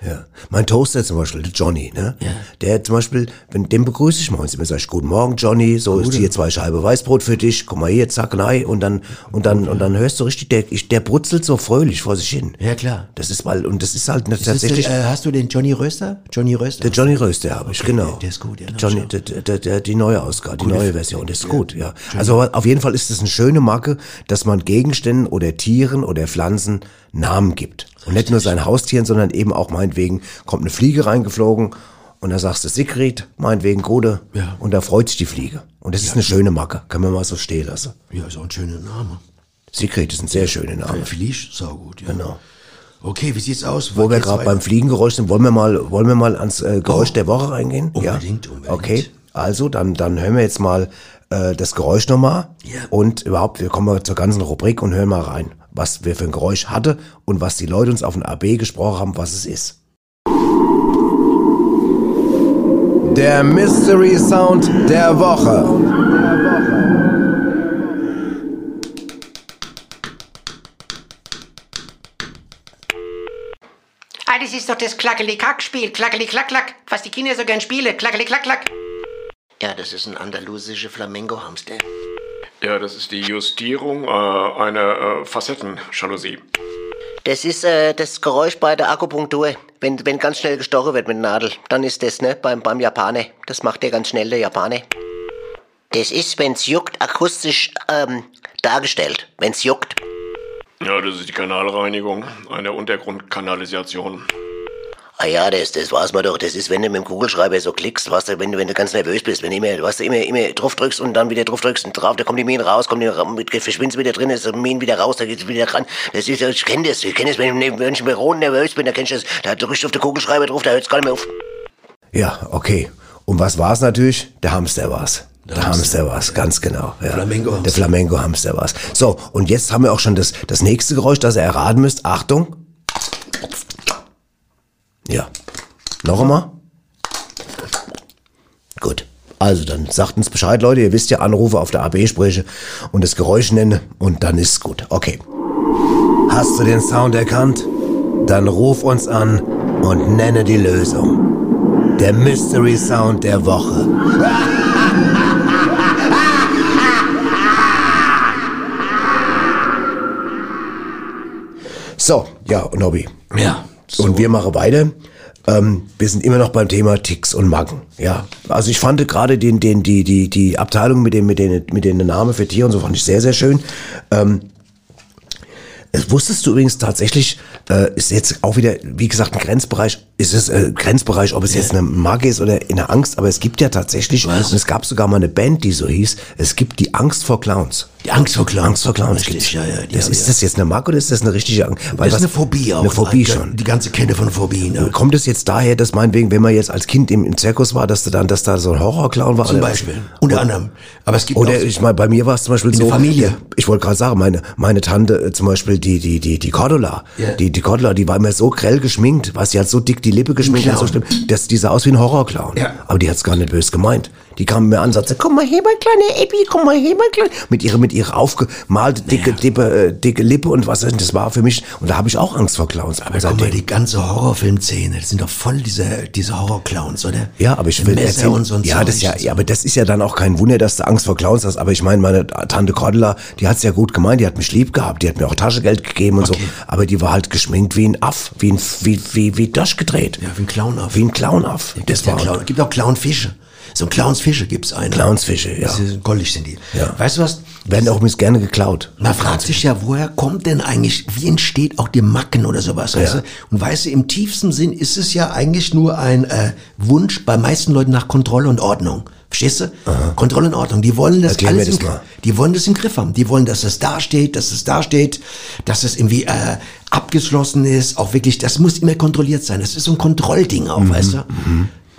Ja. Mein Toaster zum Beispiel, der Johnny, ne?
Ja.
Der zum Beispiel, wenn, den begrüße ich morgens immer, sag ich, guten Morgen, Johnny, so ist hier zwei Scheibe Weißbrot für dich, guck mal hier, zack, nein, und dann, und dann, und dann hörst du richtig, der, ich, der brutzelt so fröhlich vor sich hin.
Ja, klar.
Das ist mal, und das ist halt
Das ist,
tatsächlich,
äh, hast du den Johnny Röster? Johnny Röster?
der Johnny Röster habe ich, genau.
der ist gut, ja,
Johnny, der, der, der, der, die neue Ausgabe, die neue Version, das ist gut, ja. Also auf jeden Fall ist es eine schöne Marke, dass man Gegenständen oder Tieren oder Pflanzen Namen gibt. Und nicht nur seinen Haustieren, sondern eben auch meinetwegen kommt eine Fliege reingeflogen und da sagst du Sigrid, meinetwegen Gode,
Ja.
und da freut sich die Fliege. Und das ist eine schöne Marke, kann man mal so stehen lassen.
Ja, ist auch ein schöner Name.
Sigrid ist ein sehr schöner Name.
Fliege, saugut, ja.
Genau.
Okay, wie sieht's aus?
Wo wir gerade beim Fliegengeräusch sind, wollen wir mal, wollen wir mal ans äh, Geräusch
Oh.
der Woche reingehen?
Unbedingt,
ja?
unbedingt.
Okay, also dann, dann hören wir jetzt mal äh, das Geräusch nochmal.
Ja.
Und überhaupt, wir kommen mal zur ganzen Rubrik und hören mal rein, was wir für ein Geräusch hatte und was die Leute uns auf den AB gesprochen haben, was es ist. Der Mystery Sound der Woche.
das ist doch das Klackeli-Kack-Spiel. Klackeli-Klack-Klack. Was die Kinder so gern spielen. Klackeli-Klack-Klack. Ja, das ist ein andalusischer Flamengo-Hamster.
Ja, das ist die Justierung äh, einer äh, Facettenjalousie.
Das ist äh, das Geräusch bei der Akupunktur. Wenn, wenn ganz schnell gestochen wird mit der Nadel, dann ist das, ne, beim, beim Japaner. Das macht der ganz schnell, der Japaner. Das ist, wenn's juckt, akustisch ähm, dargestellt. Wenn's juckt.
Ja, das ist die Kanalreinigung einer Untergrundkanalisation.
Ah ja, das, das weiß man doch. Das ist, wenn du mit dem Kugelschreiber so klickst, weißt du, wenn du, wenn du ganz nervös bist, wenn du immer, weißt du, immer, immer drauf drückst und dann wieder drauf drückst und drauf, da kommt die Mine raus, kommt die, verschwindet wieder drin, ist die Mine wieder raus, da geht's wieder ran. Das ist, ich kenne das, ich kenne das, wenn ich, wenn ich im Büro nervös bin, da kennst du das, da drückst du auf den Kugelschreiber drauf, da hört's gar nicht mehr auf.
Ja, okay. Und was war's natürlich? Der Hamster war's. Der, Hamster war's, ganz genau. Ja.
Flamengo-Hamster.
Der Flamengo-Hamster war's. So, und jetzt haben wir auch schon das, das nächste Geräusch, das ihr erraten müsst. Achtung. Ja. Noch einmal. Gut. Also dann sagt uns Bescheid, Leute. Ihr wisst ja, Anrufe auf der AB spreche und das Geräusch nenne und dann ist's gut. Okay. Hast du den Sound erkannt? Dann ruf uns an und nenne die Lösung. Der Mystery Sound der Woche. So, ja, Nobby.
Ja. So.
Und wir machen weiter. Ähm, wir sind immer noch beim Thema Ticks und Macken. Ja, also ich fand gerade den, den, die, die, die Abteilung mit dem, mit den, mit den Namen für Tiere und so fand ich sehr, sehr schön. Ähm, äh, Wusstest du übrigens tatsächlich, äh, ist jetzt auch wieder, wie gesagt, ein Grenzbereich, ist es äh, Grenzbereich, ob es jetzt eine Marke ist oder eine Angst, aber es gibt ja tatsächlich,
Was?
und es gab sogar mal eine Band, die so hieß, es gibt die Angst vor Clowns.
Die Angst vor Clowns.
Angst vor Clowns
Richtig, ja, ja,
das, ist das jetzt eine Marke oder ist das eine richtige Angst? Weil
Das ist eine Phobie auch.
Eine Phobie
Die-
schon.
Die ganze Kette von Phobien. Ja.
Kommt es jetzt daher, dass meinetwegen, wenn man jetzt als Kind im, im Zirkus war, dass du dann, dass da so ein Horrorclown war?
Zum Beispiel. Unter anderem. Aber es gibt
Oder
auch,
ich meine, bei mir war es zum Beispiel
In
so.
der Familie.
Ich wollte gerade sagen, meine, meine Tante äh, zum Beispiel, die, die, die, die Cordula,
Ja.
die, die Cordula, die war immer so grell geschminkt, was sie hat so dick die Lippe geschminkt und so schlimm, dass die sah aus wie ein Horrorclown.
Ja.
Aber die hat's gar nicht böse gemeint. Die kam mir an und sagte, komm mal her, mein kleiner Epi, komm mal her, mein kleiner. Mit ihrer, mit ihrer aufgemalte dicke, dicke, äh, dicke Lippe und was, das war für mich, und da habe ich auch Angst vor Clowns.
aber guck mal, die ganze Horrorfilmszene, das sind doch voll diese, diese Horrorclowns, oder?
Ja, aber ich will
Messer
erzählen,
und so ein
ja, das ja, ja, aber das ist ja dann auch kein Wunder, dass du Angst vor Clowns hast. Aber ich meine, meine Tante Cordula, die hat's ja gut gemeint, die hat mich lieb gehabt, die hat mir auch Taschengeld gegeben und so. Aber die war halt geschminkt wie ein Aff, wie ein, wie, wie, wie durchgedreht.
Ja, wie ein Clownaff.
Wie ein Clownaff.
Das ja Clown, gibt auch Clownfische. So ein Clownsfische gibt's einen.
Clownsfische, ja.
Das goldig sind die.
Ja.
Weißt du was?
Werden auch übrigens gerne geklaut.
Man fragt sich ja, woher kommt denn eigentlich, wie entsteht auch die Macken oder sowas, weißt
Ja.
du? Und weißt du, im tiefsten Sinn ist es ja eigentlich nur ein äh, Wunsch bei meisten Leuten nach Kontrolle und Ordnung. Verstehst du? Kontrolle und Ordnung. Die wollen das
Erklär mir
alles
das
im,
mal.
die wollen das im Griff haben. Die wollen, dass es da steht, dass es da steht, dass es irgendwie äh, abgeschlossen ist. Auch wirklich, das muss immer kontrolliert sein. Das ist so ein Kontrollding auch,
Mhm.
weißt du?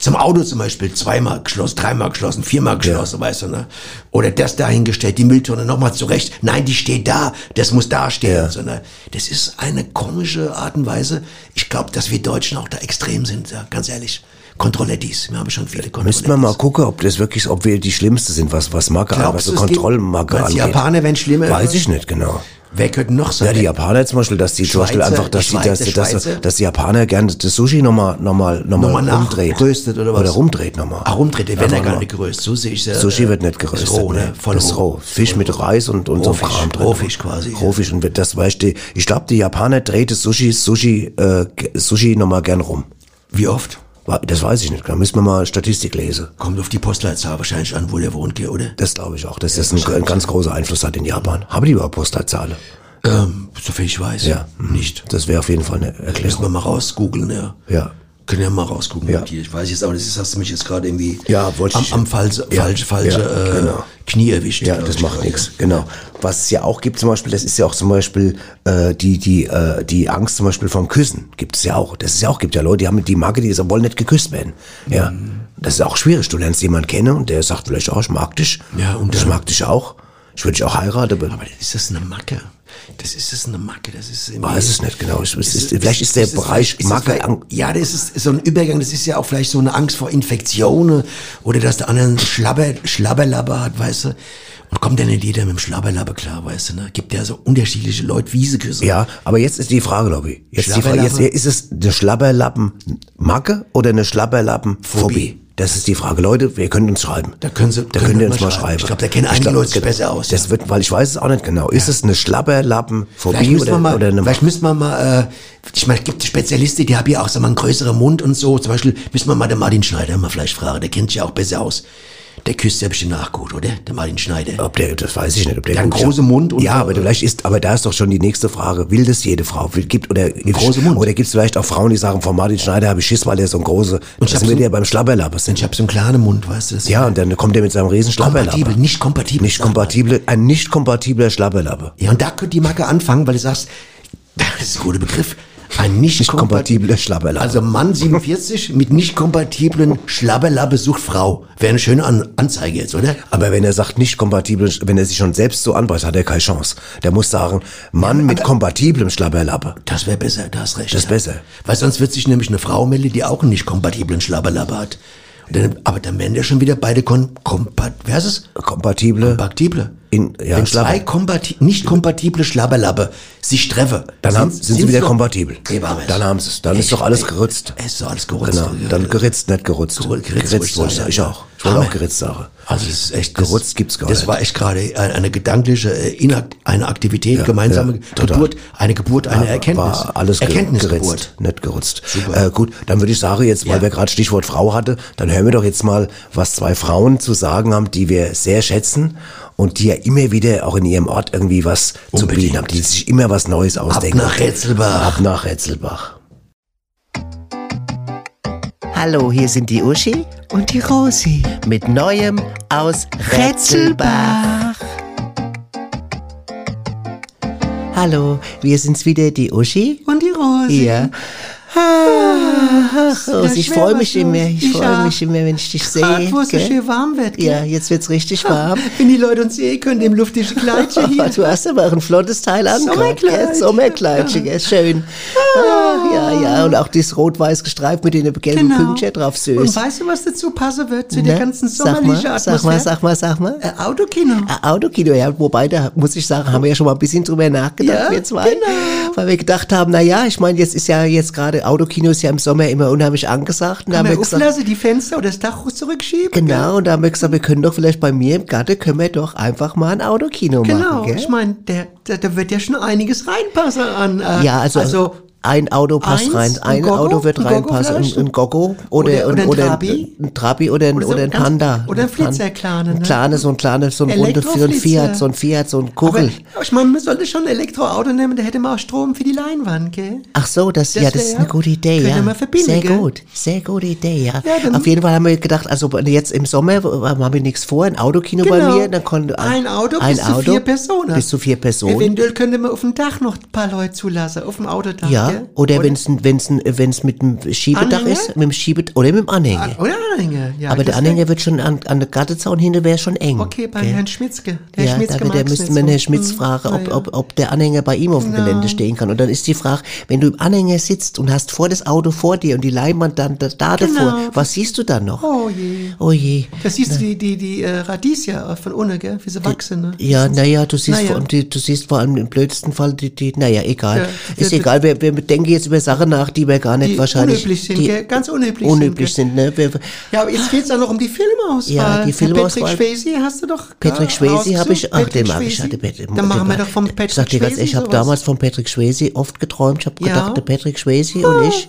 Zum Auto zum Beispiel zweimal geschlossen, dreimal geschlossen, viermal geschlossen, weißt du, ne? Oder das dahingestellt, die Mülltonne nochmal zurecht. Nein, die steht da, das muss da stehen.
Ja.
So, ne? Das ist eine komische Art und Weise. Ich glaube, dass wir Deutschen auch da extrem sind, ja, ganz ehrlich. Kontrollettis, wir haben schon viele Kontrollettis.
Müssten wir mal gucken, ob das wirklich, ob wir die Schlimmste sind, was, was Macke,
Glaubst
was so
du, es gibt-
Kontrollmacke angeht.
Japaner wären schlimmer?
Weiß ich nicht, genau.
Wer könnte noch sein?
Ja, die Japaner zum Beispiel, dass die zum Beispiel
Schweizer,
einfach, dass
die
die, dass,
Schweizer,
dass,
Schweizer?
dass die Japaner gerne das Sushi nochmal, nochmal, nochmal
Nochmal
rumdreht.
nachröstet oder was?
Oder rumdreht nochmal.
Ah, rumdreht, der wird ja gar nicht geröstet. So sehe ich ja.
Sushi wird nicht geröstet.
Ist roh, ne? Voll
ist roh. Fisch mit Reis und, und so Kram drin.
Rohfisch quasi.
Rohfisch und das, weißt du, ich glaube, die Japaner dreht das Sushi, Sushi, äh, Sushi nochmal gern rum.
Wie oft?
Das weiß ich nicht. Da müssen wir mal Statistik lesen.
Kommt auf die Postleitzahl wahrscheinlich an, wo der wohnt, oder?
Das glaube ich auch, dass das einen, einen ganz großen Einfluss hat in Japan. Haben die überhaupt Postleitzahlen?
Ähm, soviel ich weiß.
Ja.
Nicht.
Das wäre auf jeden Fall eine
Müssen wir
Erklärung.
mal rausgoogeln, ja.
Ja.
Können ja mal rausgucken.
Ja.
mit dir. Ich weiß jetzt, aber das ist, hast du mich jetzt gerade irgendwie
Ja, wollte
am,
ich-
am falsche,
Ja,
falsche, falsche
ja,
äh,
genau.
Knie erwischt.
Ja, das macht nichts, genau. Was es ja auch gibt zum Beispiel, das ist ja auch zum Beispiel äh, die die äh, die Angst zum Beispiel vom Küssen gibt es ja auch. Das ist ja auch gibt ja Leute, die haben die Marke, die wollen nicht geküsst werden. Ja, das ist auch schwierig. Du lernst jemanden kennen und der sagt vielleicht auch, ich mag dich.
Ja, und
ich mag dich auch. Ich würde dich auch heiraten. Aber
Aber ist das eine Macke?
Das ist es eine Macke, das ist
Weiß es nicht genau. Es ist,
Ist
vielleicht ist der
ist
Bereich
es
Macke.
Ja, das ist so ein Übergang, das ist ja auch vielleicht so eine Angst vor Infektionen oder dass der andere einen Schlabber, Schlabberlabber hat, weißt du. Und kommt ja nicht jeder mit dem Schlabberlabber klar, weißt du, ne? Gibt ja so unterschiedliche Leute, Wieseküsse.
Ja, aber jetzt ist die Frage, Lobby. Jetzt, die Frage, jetzt ist es eine Schlabberlappen-Macke oder eine Schlabberlappen-Phobie? Das ist die Frage. Leute, wir können uns schreiben.
Da können Sie-
da
können wir
uns
mal schreiben.
schreiben.
Ich glaub, da kennen einige
glaub,
Leute
genau.
besser aus,
Das
ja.
wird, weil ich weiß es auch nicht genau. Ist es eine Schlabberlappen-Phobie
Vielleicht müssen,
oder,
wir mal,
oder eine
vielleicht müssen wir mal, äh, ich meine, es gibt Spezialisten, die haben ja auch so mal einen größeren Mund und so. Zum Beispiel müssen wir mal den Martin Schneider mal vielleicht fragen. Der kennt sich ja auch besser aus. Der küsst ja bestimmt auch gut, oder? Der Martin Schneider.
Ob der, das weiß ich nicht. Ob der,
Der hat einen großen Mund und-
ja, aber vielleicht ist, aber da ist doch schon die nächste Frage. Will das jede Frau? Will, gibt, oder,
großen Mund.
Oder gibt es vielleicht auch Frauen, die sagen, von Martin Schneider habe ich Schiss, weil er so ein große,
ich
das sind wir
so-
ja beim Schlabberlappen sind.
Ich habe so einen kleinen Mund, weißt du? Das
Ja, und dann kommt er mit seinem riesen
kompatibel,
Schlabberlappen.
nicht kompatibel.
Nicht kompatible, ein nicht kompatibler Schlabberlappe.
Ja, und da könnte die Macke anfangen, weil du sagst, das ist ein guter Begriff. Ein nicht,
Nicht kompatibler Schlabberlappe.
Also Mann 47 mit nicht kompatiblen Schlabberlappe sucht Frau. Wäre eine schöne An Anzeige jetzt, oder?
Aber wenn er sagt nicht kompatibel, wenn er sich schon selbst so anbeißt, hat er keine Chance. Der muss sagen, Mann mit kompatiblem Schlabberlappe.
Das wäre besser, da hast recht.
Das ist besser.
Weil sonst wird sich nämlich eine Frau melden, die auch einen nicht kompatiblen Schlabberlappe hat. Dann, aber dann wären ja schon wieder beide kon kompat wer ist es?
Kompatible.
Kompatible.
In- ja,
Wenn zwei kompati nicht kompatible Schlabberlappe sich treffen,
Dann haben, sind sie wieder kompatibel. Dann haben sie es. Dann ist
Echt?
doch alles gerützt.
Es ist doch alles gerützt.
Genau. Dann geritzt, nicht gerutzt.
Geritzt,
geritzt
wollte ich
auch. Ich wollte auch geritzt sagen.
Also das ist echt
Gerutzt gibt's gar
Das
nicht.
war echt gerade eine, gedankliche äh, eine Aktivität,
Ja,
gemeinsame
ja.
Geburt, eine Geburt, eine
Aber
Erkenntnis.
War alles
Erkenntnisgeburt.
geritzt, nicht gerutzt.
Super.
Äh, gut, dann würde ich sagen, jetzt, weil
Ja.
wir gerade Stichwort Frau hatte, dann hören wir doch jetzt mal, was zwei Frauen zu sagen haben, die wir sehr schätzen und die ja immer wieder auch in ihrem Ort irgendwie was zu
Unbedingt.
bieten haben, die sich immer was Neues ausdenken.
nach Retzelbach.
Ab nach Retzelbach. Hallo, hier sind die Uschi
Und die Rosi.
mit Neuem aus Retzelbach. Hallo, wir sind's wieder, die Uschi.
Und die Rosi.
Ja. Ach, Rosi, ich freue mich
los.
immer. Ich,
Ich
freue mich immer, wenn ich dich
Grad,
sehe.
wo es so schön warm wird. gell?
Ja, jetzt wird's richtig warm.
Wenn die Leute uns sehen können, im luftigen Kleidchen hier.
Du hast aber auch ein flottes Teil an.
Sommerkleid.
Sommerkleidchen, gell? schön. Ah, ja, ja, und auch dieses rot-weiß gestreift mit den gelben
Genau.
Pünktchen drauf,
Und
süß.
weißt du, was dazu passen wird zu
Ne?
der ganzen
sag
sommerlichen
sag
Atmosphäre?
mal, sag mal, sag mal.
Ein Autokino.
Ein Autokino, ja, wobei, da muss ich sagen, haben wir ja schon mal ein bisschen drüber nachgedacht,
Ja,
wir zwei.
genau.
Weil wir gedacht haben, na ja, ich meine, jetzt ist ja jetzt gerade Autokino ist ja im Sommer immer unheimlich angesagt. Und da
Kann
haben
man
wir gesagt,
auflassen, die Fenster oder das Dach zurückschieben.
genau, und da haben wir gesagt, wir können doch vielleicht bei mir im Garten, können wir doch einfach mal ein Autokino
Genau,
machen, gell?
ich meine, da, wird ja schon einiges reinpassen an. Äh,
Ja, also, ein Auto passt
eins,
rein,
ein
ein Auto wird
ein
reinpassen, ein, ein Goggo oder,
Oder- oder ein
oder
Trabi?
ein Trabi oder ein,
so
oder ein Panda.
oder ein
Pan-
Flitzer, kleine,
Ein
ne?
so ein kleines, so ein runde, so ein. Fiat, so ein Fiat, so ein
Aber
Kugel.
ich meine, man sollte schon ein Elektroauto nehmen, da hätte man auch Strom für die Leinwand, gell?
Ach so, das,
Das
ja, das ist eine gute Idee, ja.
man verbinden,
Sehr
gell?
gut, sehr gute Idee, ja.
Ja,
Auf jeden Fall haben wir gedacht, also jetzt im Sommer wo- haben wir nichts vor, ein Autokino bei
Genau.
mir, dann konnte
Ein Auto
ein
bis zu
Auto
vier Personen.
Bis zu vier Personen.
Eventuell könnte man auf dem Dach noch ein paar Leute zulassen, auf dem Autodach,
ja,
gell?
oder wenn es wenn's, wenn's mit dem Schiebedach
Anhänger?
ist, mit dem Schiebe oder mit dem Anhänger.
Ah, Oder Anhänger, ja.
Aber der Anhänger wird schon an, an der Gartenzaun hinter wäre schon eng.
Okay, bei
gell?
Herrn Schmitzke. Der
ja,
Schmitzke
da, da wir
so.
Herrn Schmitz
Hm,
fragen, ob,
na ja.
ob, ob der Anhänger bei ihm auf dem
Genau.
Gelände stehen kann. Und dann ist die Frage, wenn du im Anhänger sitzt und hast vor das Auto vor dir und die Leinwand dann da, da
Genau.
davor, was siehst du dann noch?
Oh je.
Oh je.
Da siehst du die, die, die äh, Radieschen von unten, gell? Wie sie wachsen, ne?
Ja, naja, du siehst,
Naja.
vor du siehst vor allem im blödsten Fall die, die naja, egal.
Ja,
ist egal, wir, wir denken jetzt über Sachen nach, die wir gar nicht
Die
wahrscheinlich...
unüblich sind,
die
gell? Ganz unüblich
unüblich
sind,
sind, ne?
Ja, aber jetzt geht's auch noch um die Filmauswahl.
Ja, die Filmauswahl.
Patrick Schwesi hast du doch
Patrick Schwesi habe ich, ach, den mag ich, hatte.
Dann machen wir doch vom Patrick
sag dir ganz
Schwesi
ehrlich, ich habe damals von Patrick Schwesi oft geträumt. Ich habe
Ja.
Gedacht, der Patrick Schwesi und ich,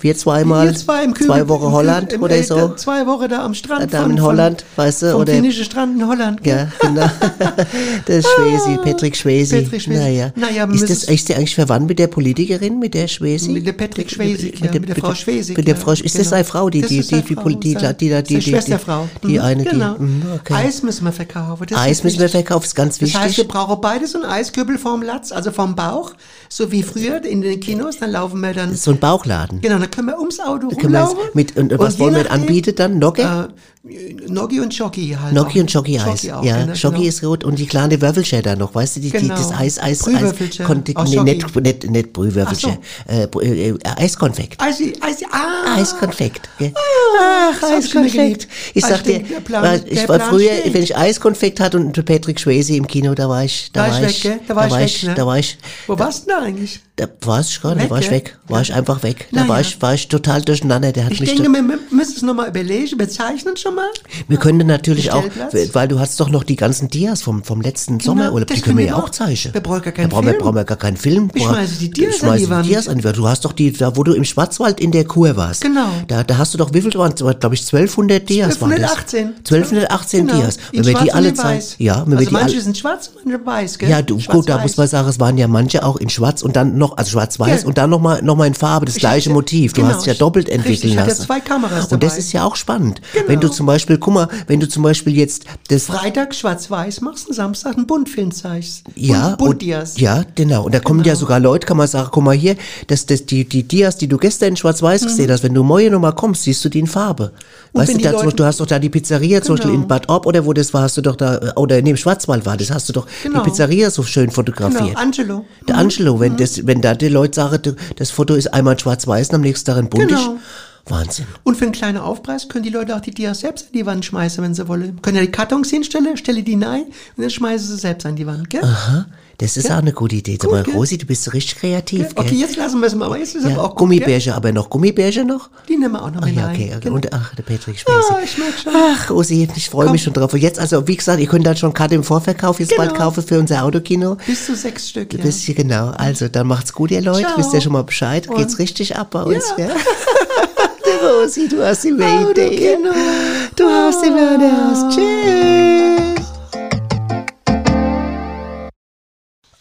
wir zweimal,
Wir zwei im Kübel,
zwei Wochen
im
Holland
Kübel- im,
oder so.
Zwei Wochen da am Strand.
Da
von,
in Holland, weißt du,
vom
oder-
finnischen Strand in Holland.
Ja, genau. der Schwesi, Patrick Schwesi.
Patrick Schwesi.
Naja.
Naja,
ist, das,
müsstest-
ist der eigentlich verwandt mit der Politikerin, mit der Schwesi?
Mit der Patrick Schwesig, ja, mit der Frau Schwesig,
Mit der Frau, ist das
genau.
seine Frau, die, die, die, die, die, die, die, die,
Schwesterfrau.
die,
Mhm,
eine,
genau.
die, mhm.
Eis müssen wir verkaufen.
Eis müssen wir
wichtig.
verkaufen, ist ganz
Das heißt,
wichtig.
wir brauchen beide so einen Eiskübel vorm Latz, also vom Bauch, so wie früher in den Kinos, dann laufen wir dann,
So ein Bauchladen.
genau, dann können wir ums Auto rumlaufen.
mit, und, was
je
wollen wir anbieten dann? Nogge?
Äh, Noggi und Jockey halt. Auch.
und Schoki-Eis.
auch,
ja,
genau,
Schoki
genau.
ist rot und die kleine Würfelchen da noch, weißt du, die, die,
Genau.
das Eis, Eis, Eis, Konti- nee, nicht, nicht, nicht Brühwürfelchen, äh, Brü- äh, äh, Eiskonfekt.
Eisi, Eisi, ah.
Eiskonfekt. gell?
das
Ach,
ich
Eiskonfekt. Ich
Ah,
sag dir,
Plan-
ich war früher,
steht.
wenn ich Eiskonfekt hatte und Patrick Swayze im Kino, da war ich, da,
Da
war ich,
weg? Da war ich weg,
ich,
ne?
da war ich,
Wo warst du da eigentlich?
Da war ich nicht, da war ich weg, war ich einfach weg. Da
Na
war ich, war ich total durcheinander. Der hat
Ich
mich
denke, wir wir müssen es nochmal überlegen, bezeichnen schon mal.
wir können natürlich auch, weil du hast doch noch die ganzen Dias vom, vom letzten Sommerurlaub,
das
die können wir ja
wir
auch zeichnen.
Wir brauchen gar keinen
da brauchen wir,
Film.
brauchen wir gar keinen Film.
Wir
Brauchen-
schmeißen die Dias an
schmeißen
die Wand.
Dias an die Wand. Du hast doch die, da wo du im Schwarzwald in der Kur warst.
Genau.
Da, da hast du doch, wie viel waren glaube ich, 1200 Dias waren das.
1218.
1218
Genau.
Dias.
In
Wenn wir die alle zeigen.
weiß.
Ja, wenn wir
also
die
manche sind schwarz, manche weiß, gell?
ja, du, gut, da muss man sagen, es waren ja manche auch in schwarz und dann noch, also schwarz-weiß
Ja.
und dann nochmal noch mal in Farbe, das
Ich
gleiche
hatte-
Motiv. Du
genau,
hast ja doppelt
richtig,
entwickeln
ich hatte
lassen.
zwei Kameras
Und das
dabei.
ist ja auch spannend.
Genau.
Wenn du zum Beispiel, guck mal, wenn du zum Beispiel jetzt das
Freitag schwarz-weiß machst, und Samstag einen Buntfilm zeigst.
Ja, und,
Bunt-Dias.
ja, genau. Und da kommen ja sogar Leute, kann man sagen, guck mal hier, das, das, die, die Dias, die du gestern in Schwarz-Weiß gesehen hast, wenn du morgen nochmal kommst, siehst du die in Farbe.
Und
weißt du, da,
Leute-
du hast doch da die Pizzeria, zum Beispiel
Genau.
in Bad Orb oder wo das war, hast du doch da, äh, oder neben Schwarzwald war das, hast du doch
Genau.
die Pizzeria so schön
Genau,
fotografiert.
Angelo.
Der Angelo, wenn, das, wenn da die Leute sagen, das Foto ist einmal in schwarz-weiß und am nächsten Tag in buntig.
Genau.
Wahnsinn.
Und für einen kleinen Aufpreis können die Leute auch die Dias selbst an die Wand schmeißen, wenn sie wollen. Können ja die Kartons hinstellen, stelle die rein und dann schmeißen sie selbst an die Wand, gell?
Aha, das ist auch eine gute Idee.
Gut,
mal,
gell?
Rosi, du bist so richtig kreativ,
Okay,
gell?
jetzt lassen wir es mal, aber jetzt ist
Ja,
aber auch
Gummibärchen, aber noch Gummibärchen noch?
gell? Die nehmen wir auch noch
Ach ja, okay, okay.
Genau.
Und ach, der Patrick Schweiße.
Ah, ich merk schon.
Ach, Rosi, ich freue mich schon drauf. Und jetzt, also, wie gesagt, ihr könnt dann schon Karte im Vorverkauf jetzt bald
Genau.
kaufen für unser Autokino.
Bis zu sechs Stück, ja.
Ihr genau. Also, dann macht's gut, ihr Leute.
Ciao.
Wisst ihr schon mal Bescheid?
Und-
Geht's richtig ab bei uns,
Ja.
gell? Rosi, du hast immer Ideen.
Autokino.
Du hast immer eine aus. Tschüss.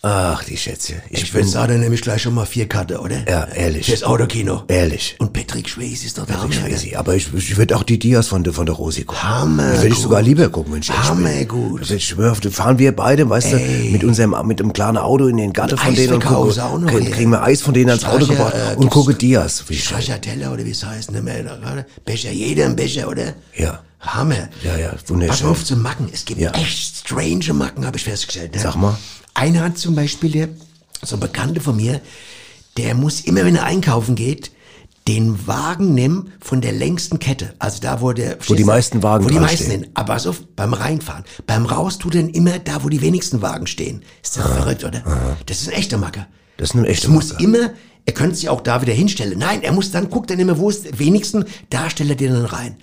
Ach, die Schätze. Ich,
Ich
bin
würde sagen, nämlich gleich schon mal vier Karte, oder?
Ja, ehrlich.
Fürs Autokino.
ehrlich.
Und Patrick Schweiß ist doch da
Patrick Schweiße. Aber ich, ich würde auch die Dias von der, von der Rosi gucken.
Hammer
würde ich sogar lieber gucken, wenn ich bin.
Hammer gut.
Ich schwör, da fahren wir beide, weißt du, mit unserem, mit einem kleinen Auto in den Garten von denen und gucken,
auch noch
kriegen, kriegen wir Eis von denen ans Auto gebracht
äh,
und gucken Dias.
Stracciatella oder wie es heißt, da gerade. Becher, jeder ein Becher, oder?
Ja.
Hammer.
Ja, ja,
Pass
wunderschön.
auf zu Macken. Es gibt
Ja.
echt strange Macken, habe ich festgestellt. Ne?
Sag mal.
Einer hat zum Beispiel, der, so ein Bekannter von mir, der muss immer, wenn er einkaufen geht, den Wagen nehmen von der längsten Kette. Also da, wo der...
Wo die meisten Wagen
Wo die meisten
stehen.
Aber pass auf, beim Reinfahren. Beim Raus tut er immer da, wo die wenigsten Wagen stehen. Ist das verrückt, oder? Das ist ein echter Macker.
Das ist ein echter
Es muss
Macker.
immer, er könnte sich auch da wieder hinstellen. Nein, er muss dann, guckt dann immer, wo ist wenigsten, da stellt er den dann rein.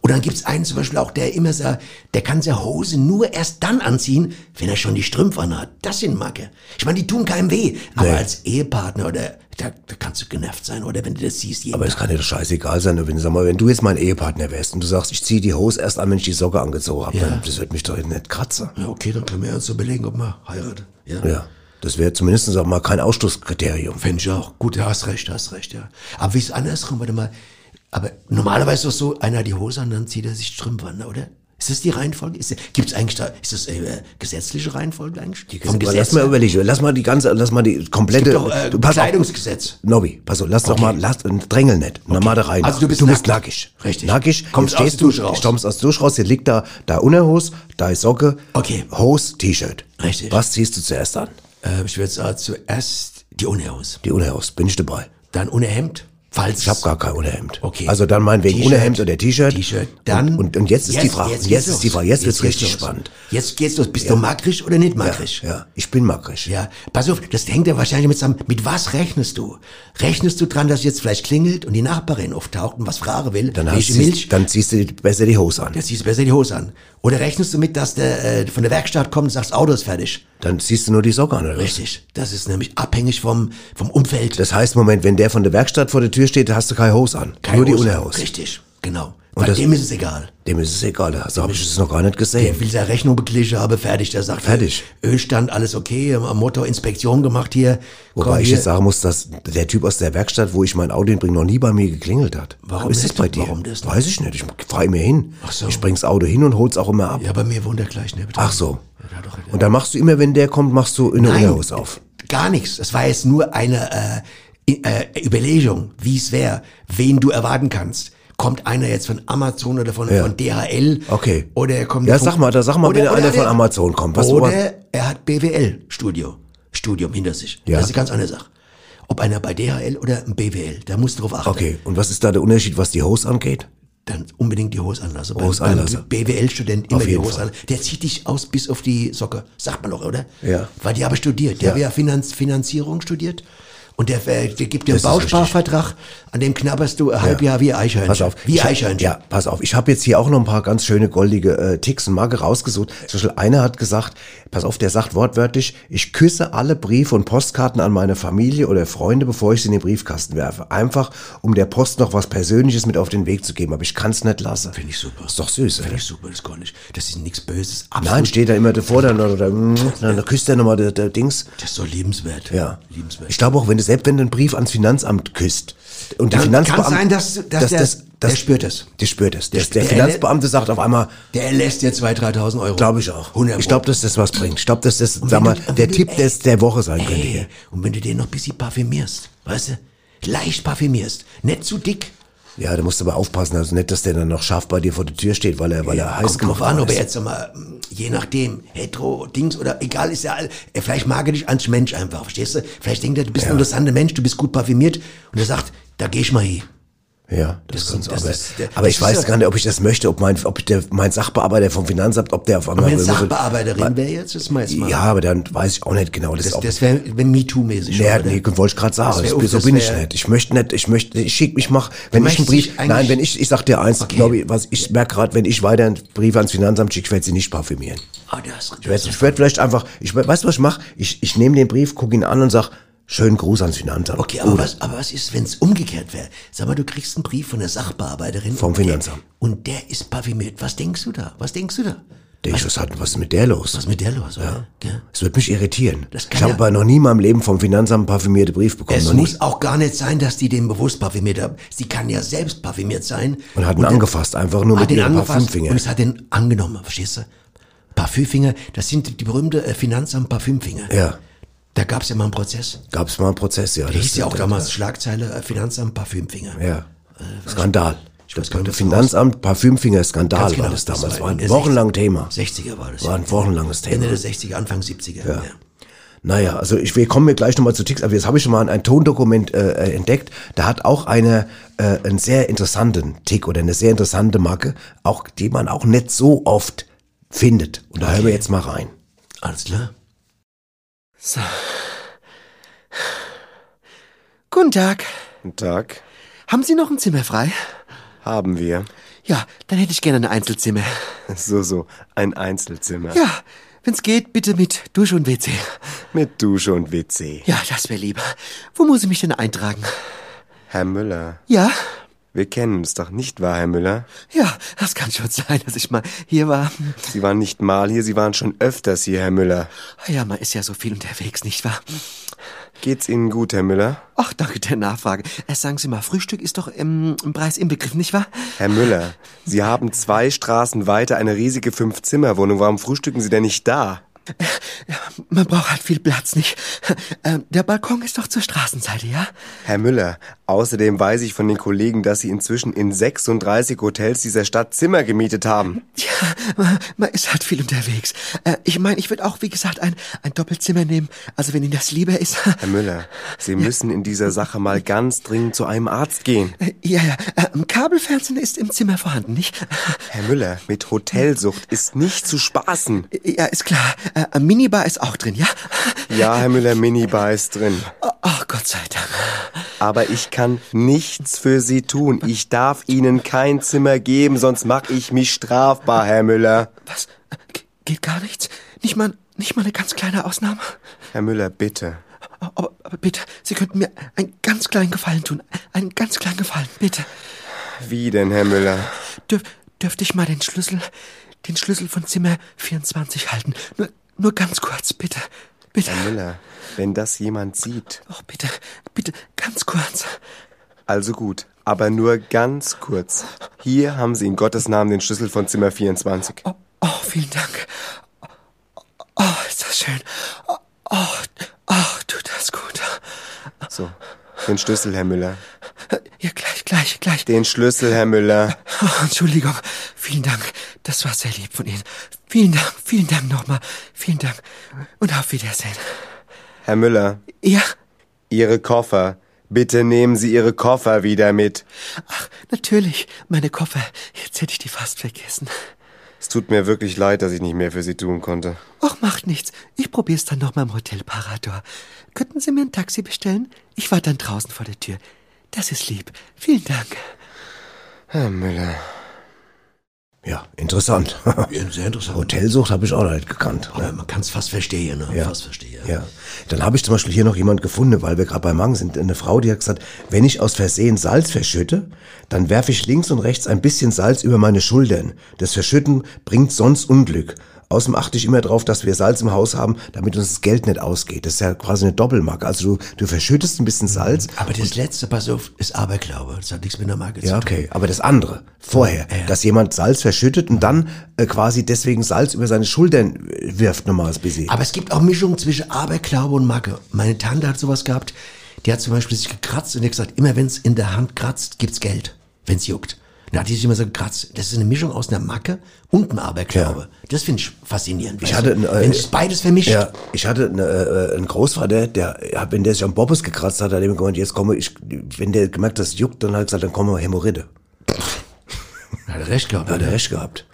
Und dann gibt's einen zum Beispiel auch, der immer sagt, der kann seine Hose nur erst dann anziehen, wenn er schon die Strümpfe anhat. Das sind Macke. Ich meine, die tun keinem weh. Aber
Nee.
als Ehepartner oder, da, da kannst du genervt sein, oder wenn du das siehst. jeden
Aber es kann dir doch scheißegal sein, wenn, sag mal, wenn du jetzt mein Ehepartner wärst und du sagst, ich ziehe die Hose erst an, wenn ich die Socke angezogen habe,
Ja.
dann das wird mich doch nicht kratzen.
Ja, okay, dann können wir uns überlegen, ob man heiratet. Ja.
Ja. Das wäre zumindest sag mal kein Ausschlusskriterium.
Fände ich auch. Gut, du hast recht, hast recht, ja. Aber wie ist andersrum, warte mal. Aber normalerweise ist es so, einer hat die Hose an, dann zieht er sich Strümpfe an, oder? Ist das die Reihenfolge? Ist, gibt's eigentlich da, ist das äh, gesetzliche Reihenfolge eigentlich?
Aber lass mal überlegen, lass mal die ganze, lass mal die komplette,
Es gibt doch, äh,
du, pass auf.
Kleidungsgesetz.
Nobby, pass auf, lass doch mal, lass, drängel nicht, normal da rein.
Also du bist
du bist nackig.
Richtig.
Nackig,
Kommst aus
stehst
der Dusche
du,
raus.
kommst aus der Dusche raus, hier liegt da, da Unterhose, da ist Socke,
Okay.
Hose, T-Shirt.
Richtig.
Was ziehst du zuerst an?
Äh, ich würde sagen, zuerst die Unterhose.
Die Unterhose, bin ich dabei.
Dann Unterhemd. Falls
Ich habe gar kein Unterhemd.
Okay.
Also dann meinetwegen
T-Shirt.
Unterhemd oder T-Shirt.
T-Shirt. Dann.
Und, und jetzt ist die Frage, jetzt,
geht's
ist die. Frage, jetzt wird's
geht's
richtig
los.
spannend.
Jetzt geht's los. Bist du makrisch oder nicht
Ja,
makrisch?
ja, ich bin makrisch.
Ja, pass auf, das hängt ja wahrscheinlich mit zusammen. Mit was rechnest du? Rechnest du dran, dass jetzt vielleicht klingelt und die Nachbarin auftaucht und was fragen will?
Dann, hast, ziehst,
Milch?
dann ziehst du besser die Hose an.
Dann ziehst du besser die Hose an. Oder rechnest du mit, dass der äh, von der Werkstatt kommt und sagst, Auto ist fertig?
Dann ziehst du nur die Socke an, oder?
Richtig. Das ist nämlich abhängig vom, vom Umfeld.
Das heißt, Moment, wenn der von der Werkstatt vor der Tür steht, hast du keine Hose an.
Keine
nur die
Hose.
Unterhose.
Richtig, genau.
Und
Weil
das-
dem ist es egal.
Dem ist es egal, so habe ich es noch gar nicht gesehen.
Der will seine Rechnung beglichen, aber fertig. Der sagt,
Fertig.
Ölstand, alles okay, am Motor Inspektion gemacht hier.
Wobei
Komm
ich
hier.
jetzt sagen muss, dass der Typ aus der Werkstatt, wo ich mein Auto hinbringe, noch nie bei mir geklingelt hat.
Warum
ist
das
das bei dir?
Warum das?
Weiß ich nicht. Ich fahre mir hin.
Ach so.
Ich bring's Auto hin und hol's auch immer ab.
Ja, bei mir wohnt er gleich neben
Ach so.
Ja, doch, ja.
Und dann machst du immer, wenn der kommt, machst du eine
Nein,
Unterhose auf.
Gar nichts. Es war jetzt nur eine äh, äh, Überlegung, wie es wäre, wen du erwarten kannst. kommt einer jetzt von Amazon oder von,
Ja.
von DHL.
Okay.
Oder er kommt
Ja,
von-
sag mal, da sag mal, wenn einer von Amazon kommt. Was
oder er hat BWL-Studio, Studium hinter sich.
Ja.
Das ist eine ganz andere Sache. Ob einer bei DHL oder im BWL, da musst du drauf achten.
Okay, und was ist da der Unterschied, was die Hose angeht?
Dann unbedingt die beim
anlassen.
BWL-Student immer die an. Der zieht dich aus bis auf die Socke. Sagt man doch, oder?
Ja.
Weil die haben studiert. Der
Ja.
hat ja Finanz Finanzierung studiert. Und der, der gibt dir einen
Das
Bausparvertrag, an dem knabberst du ein Halbjahr wie Eichhörnchen.
Pass auf.
Wie
ich,
Eichhörnchen.
Ja, pass auf. Ich habe jetzt hier auch noch ein paar ganz schöne goldige äh, Ticks und Marke rausgesucht. Zum Beispiel einer hat gesagt, pass auf, der sagt wortwörtlich, ich küsse alle Briefe und Postkarten an meine Familie oder Freunde, bevor ich sie in den Briefkasten werfe. Einfach, um der Post noch was Persönliches mit auf den Weg zu geben. Aber ich kann es nicht lassen.
Finde ich super.
Ist doch süß,
Finde ich super, das kann ich. Das ist nichts Böses.
Nein,
Absolut.
steht da immer davor, dann, oder, mm, dann, dann küsst er nochmal der, der Dings.
Das ist so liebenswert.
Ja.
Liebenswert.
Ich glaube auch, wenn du selbst wenn du einen Brief ans Finanzamt küsst und
Dann
die Finanzbeamte,
kann sein, dass- dass der- der spürt es.
Der spürt es. Der, der
der-
Finanzbeamte sagt auf einmal,
der lässt dir 2.000, 3.000 Euro.
glaube ich auch.
100
Ich glaube, dass das was bringt. Ich glaube, dass das, sag mal,
du-
der Tipp des der Woche sein könnte
Ey,
hier.
und wenn du den noch ein bisschen parfümierst, weißt du? Leicht parfümierst. Nicht zu dick.
Ja, da musst du aber aufpassen, also nicht, dass der dann noch scharf bei dir vor der Tür steht, weil er, weil er heiß
Kommt drauf
gemacht
an, ob er jetzt, mal, je nachdem, hetero, Dings oder egal, ist ja, all- äh, vielleicht mag er dich als Mensch einfach, verstehst du? Vielleicht denkt er, du bist ein interessanter Mensch, du bist gut parfümiert und er sagt, da geh ich mal hin.
Ja, das,
Das-
kannst
das
aber.
ist der-
aber
das
ich weiß gar nicht, ob ich das möchte, ob mein, ob der, mein Sachbearbeiter vom Finanzamt, ob der auf einmal. So-
Sachbearbeiterin wäre jetzt, das mal.
Ja, aber dann weiß ich auch nicht genau. Das,
das,
ist auch,
das wäre wär MeToo-mäßig.
Nee, nee, wollte ich gerade sagen.
Das
Das, so
das
bin ich nicht. Ich möchte nicht, ich möchte, ich schick, ich mach, wenn ich einen Brief, nein, wenn ich, ich sag dir eins,
Okay.
glaube ich, was ich merke gerade, wenn ich weiter einen Brief ans Finanzamt schicke, ich werde sie nicht parfümieren.
Ah, das,
Ich werde ich werd vielleicht einfach, ich weißt du, was ich mache? Ich, ich nehme den Brief, gucke ihn an und sag, schönen Gruß ans Finanzamt.
Okay, aber
Oder-
was, aber was ist, wenn es umgekehrt wäre? Sag mal, du kriegst einen Brief von der Sachbearbeiterin.
Vom
und der-
Finanzamt.
Und der ist parfümiert. Was denkst du da? Was denkst du da?
Denk ich, was hat, was ist mit der los?
Was ist mit der los, oder? Gell?
Es wird mich irritieren.
Das
ich
kann
habe
ja-
aber noch nie in meinem Leben vom Finanzamt parfümierte Brief bekommen.
Es muss auch gar nicht sein, dass die den bewusst parfümiert haben. Sie kann ja selbst parfümiert sein.
Und hat ihn
der-
angefasst, einfach nur mit ihrem Parfümfinger.
Und es hat den angenommen, verstehst du? Parfümfinger, das sind die berühmte äh, Finanzamt Parfümfinger.
Ja.
Da gab es ja mal einen Prozess.
Gab es mal einen Prozess, ja.
Da
das
hieß ja auch damals Schlagzeile äh, Finanzamt Parfümfinger.
Ja. Skandal. Ich
das
glaube, der
raus.
Finanzamt, Parfümfinger, Skandal
genau,
war das
das
damals.
war
War ein
in der
wochenlang Thema.
60er war das.
War ein wochenlanges Thema.
Ende der 60er, Anfang 70er. Ja.
Naja, also ich, wir kommen mir gleich nochmal zu Ticks, aber jetzt habe ich schon mal ein, ein Tondokument äh, äh, entdeckt. Da hat auch eine äh, einen sehr interessanten Tick oder eine sehr interessante Marke, auch die man auch nicht so oft findet. Und da hören wir jetzt mal rein.
Alles klar.
So. Guten Tag.
Guten Tag.
Haben Sie noch ein Zimmer frei?
Haben wir.
Ja, dann hätte ich gerne ein Einzelzimmer.
So, so. Ein Einzelzimmer.
Ja, wenn's geht, bitte mit Dusche und WC.
Mit Dusche und WC.
Ja, das wäre lieber. Wo muss ich mich denn eintragen?
Herr Müller.
Ja,
Wir kennen uns doch nicht wahr, Herr Müller?
ja, das kann schon sein, dass ich mal hier war.
Sie waren nicht mal hier, Sie waren schon öfters hier, Herr Müller.
Ja, man ist ja so viel unterwegs, nicht wahr?
Geht's Ihnen gut, Herr Müller?
Ach, danke der Nachfrage. Äh, sagen Sie mal, Frühstück ist doch im, im Preis inbegriffen, nicht wahr?
Herr Müller, Sie haben zwei Straßen weiter eine riesige Fünf-Zimmer-Wohnung. Warum frühstücken Sie denn nicht da?
Man braucht halt viel Platz, nicht? Ähm, der Balkon ist doch zur Straßenseite, ja?
Herr Müller, außerdem weiß ich von den Kollegen, dass Sie inzwischen in 36 Hotels dieser Stadt Zimmer gemietet haben.
Ja, man, ist halt viel unterwegs. Äh, ich meine, ich würde auch, wie gesagt, ein, ein Doppelzimmer nehmen. Also wenn Ihnen das lieber ist.
Herr Müller, Sie müssen in dieser Sache mal ganz dringend zu einem Arzt gehen.
Äh, Ja, ja. Äh, Kabelfernsehen ist im Zimmer vorhanden, nicht?
Herr Müller, mit Hotelsucht ist nicht zu spaßen.
Äh, Ja, ist klar. Äh, Minibar ist auch drin, ja?
Ja, Herr Müller, Minibar ist drin.
Oh, Ach, Gott sei Dank.
Aber ich kann nichts für Sie tun. Ich darf Ihnen kein Zimmer geben, sonst mache ich mich strafbar, Herr Müller.
Was? Äh, ge- Geht gar nichts? Nicht mal, nicht mal eine ganz kleine Ausnahme?
Herr Müller, bitte.
Aber, aber bitte, Sie könnten mir einen ganz kleinen Gefallen tun. Einen ganz kleinen Gefallen, bitte.
Wie denn, Herr Müller?
Dürf, dürfte ich mal den Schlüssel, den Schlüssel von Zimmer 24 halten? Nur, nur ganz kurz, bitte. Bitte.
Herr Müller, wenn das jemand sieht.
Oh, bitte, bitte, ganz kurz.
Also gut, aber nur ganz kurz. Hier haben Sie in Gottes Namen den Schlüssel von Zimmer 24.
Oh, oh vielen Dank. Oh, ist das schön. Oh, oh, oh tut das gut.
So, den Schlüssel, Herr Müller.
Ja, gleich, gleich, gleich.
Den Schlüssel, Herr Müller.
Oh, Entschuldigung. Vielen Dank. Das war sehr lieb von Ihnen. Vielen Dank, vielen Dank nochmal. Vielen Dank. Und auf Wiedersehen.
Herr Müller.
Ja?
Ihre Koffer. Bitte nehmen Sie Ihre Koffer wieder mit.
Ach, natürlich. Meine Koffer. Jetzt hätte ich die fast vergessen.
Es tut mir wirklich leid, dass ich nicht mehr für Sie tun konnte.
Ach, macht nichts. Ich probier's dann nochmal im Hotel Parador. Könnten Sie mir ein Taxi bestellen? Ich war dann draußen vor der Tür. Das ist lieb. Vielen Dank.
Herr Müller.
Ja, interessant.
Ja, sehr interessant.
Hotelsucht habe ich auch noch nicht gekannt.
Aber man kann es fast verstehen, ne?
Ja.
Fast verstehen.
Ja. Dann habe ich zum Beispiel hier noch jemand gefunden, weil wir gerade bei Mang sind. Eine Frau, die hat gesagt, wenn ich aus Versehen Salz verschütte, dann werfe ich links und rechts ein bisschen Salz über meine Schultern. Das Verschütten bringt sonst Unglück. Außerdem achte ich immer darauf, dass wir Salz im Haus haben, damit uns das Geld nicht ausgeht. Das ist ja quasi eine Doppelmarke. Also du, du verschüttest ein bisschen Salz.
Aber das letzte, pass auf, ist Aberglaube. Das hat nichts mit der Marke
Ja,
zu tun.
okay. Aber das andere, vorher,
Ja, ja.
dass jemand Salz verschüttet und dann äh, quasi deswegen Salz über seine Schultern äh, wirft, nochmal ein bisschen.
Aber es gibt auch Mischungen zwischen Aberglaube und Macke. Meine Tante hat sowas gehabt. Die hat zum Beispiel sich gekratzt und hat gesagt, immer wenn es in der Hand kratzt, gibt's Geld, wenn's juckt. Da hat die sich immer so gekratzt. Das ist eine Mischung aus einer Macke und einem Aberglaube. Das finde ich faszinierend.
Ich hatte, äh,
wenn sich beides vermischt.
Ja, ich hatte eine, äh, einen Großvater, der, hat, wenn der sich am Bobbes gekratzt hat, hat er gemeint, jetzt komme ich, wenn der gemerkt, dass es juckt, dann hat er gesagt, dann kommen Hämorrhoide.
Hat er recht gehabt.
Hat er recht gehabt.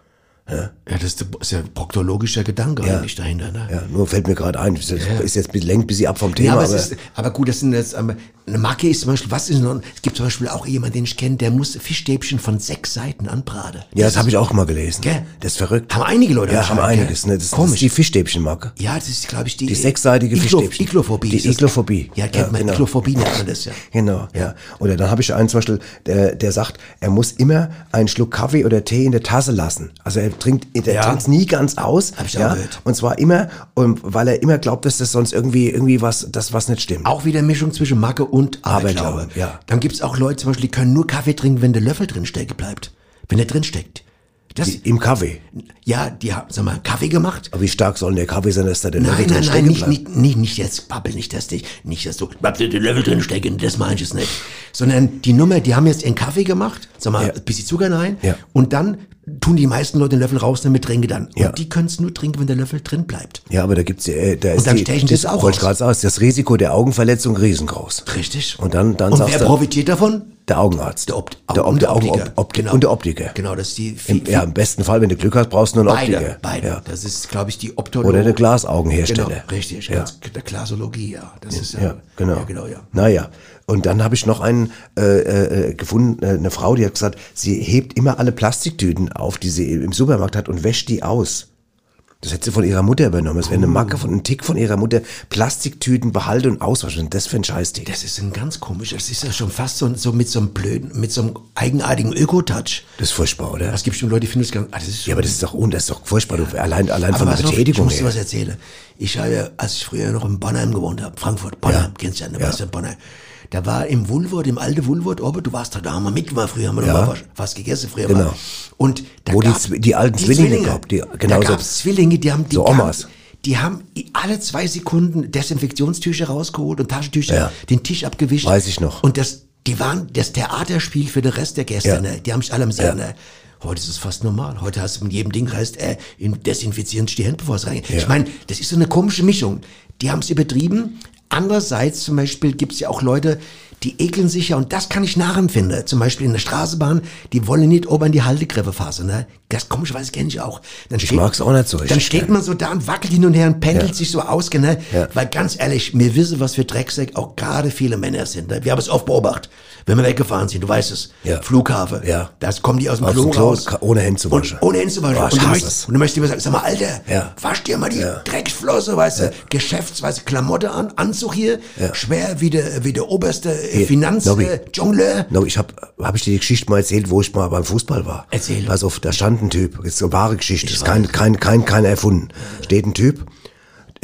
Ja, das ist ja proktologischer Gedanke
Ja.
eigentlich dahinter. Ne?
Ja, nur fällt mir gerade ein, ist jetzt, ist jetzt lenkt ein bisschen ab vom
Ja,
Thema,
aber,
aber,
es ist, aber gut, das sind jetzt, aber eine Macke ist zum Beispiel, was ist noch, es gibt zum Beispiel auch jemanden, den ich kenne, der muss Fischstäbchen von sechs Seiten anbraten.
ja, das habe ich auch mal gelesen.
Gell?
Das ist verrückt.
Haben einige Leute
Ja, haben einiges.
gell?
Ne? Das, das
Komisch.
ist die Fischstäbchenmarke.
Ja, das ist, glaube ich, die,
Die sechsseitige
Iglo,
Fischstäbchen.
Iglophobie.
Die
das.
Iglophobie.
Ja, kennt
Ja,
man,
genau.
Iglophobie nennt man das ja.
Genau, ja. Oder dann habe ich einen zum Beispiel, der, der sagt, er muss immer einen Schluck Kaffee oder Tee in der Tasse lassen. Also er trinkt, er
Ja.
trinkt nie ganz aus.
Hab ich auch
ja.
gehört.
Und zwar immer, und weil er immer glaubt, dass das sonst irgendwie, irgendwie was, das was nicht stimmt.
Auch wieder Mischung zwischen Macke und Aberglaube.
Aberglaube, ja.
Dann gibt's auch Leute zum Beispiel, die können nur Kaffee trinken, wenn der Löffel drin stecken bleibt. Wenn der drin steckt. Das,
Die- Im Kaffee.
ja, die haben, sag mal, Kaffee gemacht.
Aber wie stark soll denn der Kaffee sein, dass da der Löffel
Nein,
drin
nein, nein, nicht,
bleibt?
nicht, nicht, nicht jetzt, babbel nicht, dass dich, nicht, dass du, bleib dir den Löffel drin stecken, das meine ich jetzt nicht. Sondern die Nummer, die haben jetzt ihren Kaffee gemacht, sag mal,
Ja.
ein bisschen Zucker rein,
Ja.
und dann tun die meisten Leute den Löffel raus, damit trinken dann.
Ja.
Und die können es nur trinken, wenn der Löffel drin bleibt.
Ja, aber da gibt's äh, da ist
dann
die,
stechen es auch
wollte gerade sagen, ist das Risiko der Augenverletzung riesengroß.
Richtig.
Und dann, dann
Und
sagst
wer
du,
profitiert davon?
der Augenarzt.
Der, Opt
der,
und
der
der Optiker.
Augen- Opti-
Genau.
Und der Optiker.
Genau, das ist die,
Im, ja, im besten Fall, wenn du Glück hast, brauchst du nur einen
beide,
Optiker.
beide.
Ja.
Das ist, glaube ich, die Optologie.
Oder der Glasaugenhersteller.
Genau, richtig,
Ja.
der Glasologie, ja. Das ist ja,
Ja, genau.
Ja, genau, ja.
Naja, und dann habe ich noch einen äh, äh, gefunden, äh, eine Frau, die hat gesagt, sie hebt immer alle Plastiktüten auf, die sie im Supermarkt hat und wäscht die aus. Das hätte sie von ihrer Mutter übernommen. Das wäre eine Macke von, ein Tick von ihrer Mutter. Plastiktüten behalten und auswaschen. Das für ein Scheißding.
Das ist ein ganz komisch. Das ist ja schon fast so, so mit so einem blöden, mit so einem eigenartigen Öko-Touch.
Das ist furchtbar, oder?
Es gibt schon Leute, die finden das ganz, ah, das ist
ja, aber das ist doch, das ist doch furchtbar. Du, allein, allein
Aber
von der Betätigung
Ich muss dir was erzählen. Ich habe, ja, als ich früher noch in Bonheim gewohnt habe, Frankfurt, Bonheim,
Ja.
kennst du ja, ne,
Ja.
Bonheim. Da war im Woolworth, im alten Woolworth oben, du warst da, da haben wir mitgemacht, früher haben wir
Ja.
was, was gegessen, früher
Genau.
mal. Und da
Wo die
gab-
Zwi- die alten Zwillinge gab, die-
da
genau so-
gab's Zwillinge, die haben, die
so Omas.
die haben alle zwei Sekunden Desinfektionstücher rausgeholt und Taschentücher,
Ja.
den Tisch abgewischt.
Weiß ich noch.
Und das, die waren das Theaterspiel für den Rest der Gäste,
Ja.
ne? Die haben sich alle am
Ja.
ne? Heute ist es fast normal. Heute hast du mit jedem Ding heißt, äh, in- desinfizieren die Hände, bevor es reingeht.
Ja.
Ich meine, das ist so eine komische Mischung. Die haben es übertrieben. Andererseits zum Beispiel gibt es ja auch Leute, die ekeln sich ja, und das kann ich nachempfinden. Zum Beispiel in der Straßenbahn, die wollen nicht oben in die Haltegräfe fassen. Ne? Das komischerweise kenne ich auch. Dann
Ich mag's auch nicht so
Dann steht man so da und wackelt hin und her und pendelt
Ja.
sich so aus. Ne?
Ja.
Weil ganz ehrlich, wir wissen, was für Drecksäck auch gerade viele Männer sind. Ne? Wir haben es oft beobachtet. Wenn wir weggefahren sind, du weißt es,
Ja.
Flughafen,
Ja.
da kommen die aus dem
Aus
Klo raus.
ohne Hände zu waschen.
Und ohne Hände zu waschen.
Boah,
und, du möchtest,
es.
und du möchtest immer sagen, sag mal, Alter,
Ja.
wasch dir mal die
Ja.
Drecksflosse, weißt du, geschäftsweise Klamotte an, Anzug hier, schwer wie der, wie der oberste äh,
Hier,
Finanz, äh, Jongleur.
No, ich habe hab ich dir die Geschichte mal erzählt, wo ich mal beim Fußball war.
Erzähl.
Pass auf, da stand ein Typ, ist eine wahre Geschichte,
Ich
ist kein, kein, kein, kein erfunden. Steht ein Typ,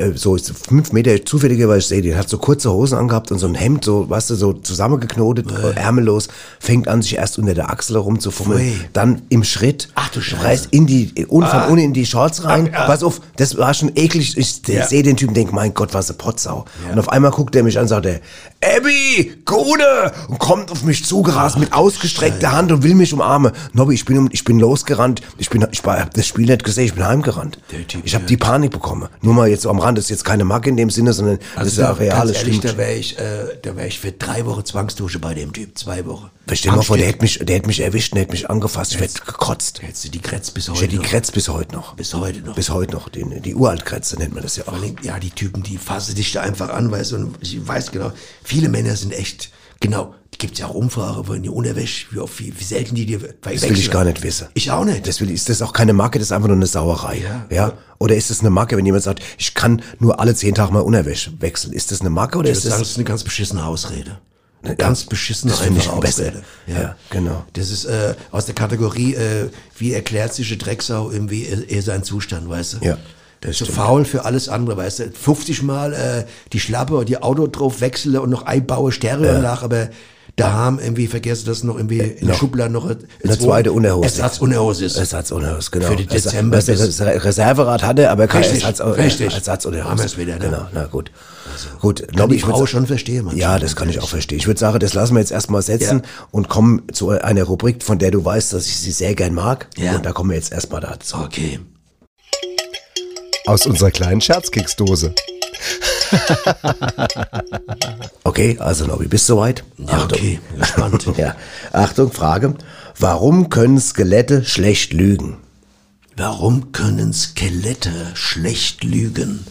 äh, so fünf Meter zufälligerweise sehe den, hat so kurze Hosen angehabt und so ein Hemd, so, weißt du, so zusammengeknotet, äh, ärmellos, fängt an, sich erst unter der Achsel herumzufummeln,
Pfui.
dann im Schritt,
Ach du Scheiße.
reißt in die, und von unten in die Shorts rein,
Ah, ah.
pass auf, das war schon eklig, ich
Ja.
sehe den Typen, denk, mein Gott, was eine Potsau. Und auf einmal guckt er mich an sagt, er, Abby, Gute! Und kommt auf mich zugerast mit ausgestreckter Hand und will mich umarmen. Nobby, ich bin, ich bin losgerannt. Ich bin, ich hab das Spiel nicht gesehen, ich bin heimgerannt. Ich habe die Panik bekommen. Nur mal jetzt so am Rand, das ist jetzt keine Macke in dem Sinne, sondern das ist ja
Also
reales
ehrlich, da wäre ich, äh, da wäre ich für drei Wochen Zwangsdusche bei dem Typ. Zwei Wochen.
Dir mal vor, der hätte mich, der hätte mich erwischt, der hätte mich angefasst, ich hätte gekotzt.
Hättest du die Kretz bis
Ich
heute
hätte die. Kretz bis heute noch.
Bis heute noch.
Bis heute noch. Die, die Uraltkretze nennt man das ja auch.
Ja, die Typen, die fassen dich da einfach an, weißt du, und ich weiß genau, viele Männer sind echt, genau, gibt's ja auch Umfragen, wo in die Unterwäsche, wie, oft, wie, wie selten die dir
Das will ich gar nicht wissen.
Ich auch nicht.
Das will, ist das auch keine Marke, das ist einfach nur eine Sauerei. Ja. Oder ist das eine Marke, wenn jemand sagt, ich kann nur alle zehn Tage mal Unterwäsche wechseln? Ist das eine Marke oder
Ich
ist
würde sagen,
das?
das ist eine ganz beschissene Ausrede. Eine ganz beschissene
das
einfache. Ausrede.
Ja, genau.
Das ist äh, aus der Kategorie, äh, wie erklärt sich eine Drecksau irgendwie er, er seinen Zustand, weißt du?
Ja, das
so
stimmt.
faul für alles andere, weißt du? 50 Mal äh, die Schlappe und die Auto drauf wechseln und noch einbaue Stereo nach, aber da haben irgendwie vergessen, dass noch irgendwie in der
noch
Schublade noch
Eine zweite Unterhose.
Ersatz-Unterhose ist.
Ersatz-Unterhose, genau.
Für die
Ersatz-
Dezember bis-
das Reserverad hatte, aber kein
Richtig,
Ersatz,
richtig.
Ersatz-Unterhose.
Haben wir's wieder, ne?
Genau, na gut. Gut,
Kann
Nobby,
die
ich
Frau
sa-
schon verstehen, manchmal.
Ja, das kann ich auch verstehen. Ich würde sagen, das lassen wir jetzt erstmal setzen und kommen zu einer Rubrik, von der du weißt, dass ich sie sehr gern mag.
Ja.
Und da kommen wir jetzt erstmal dazu.
Okay.
Aus unserer kleinen Scherzkeksdose.
Okay, also Nobby, bist du soweit?
Ja, okay, gespannt.
Ja. Achtung, Frage. Warum können Skelette schlecht lügen?
Warum können Skelette schlecht lügen?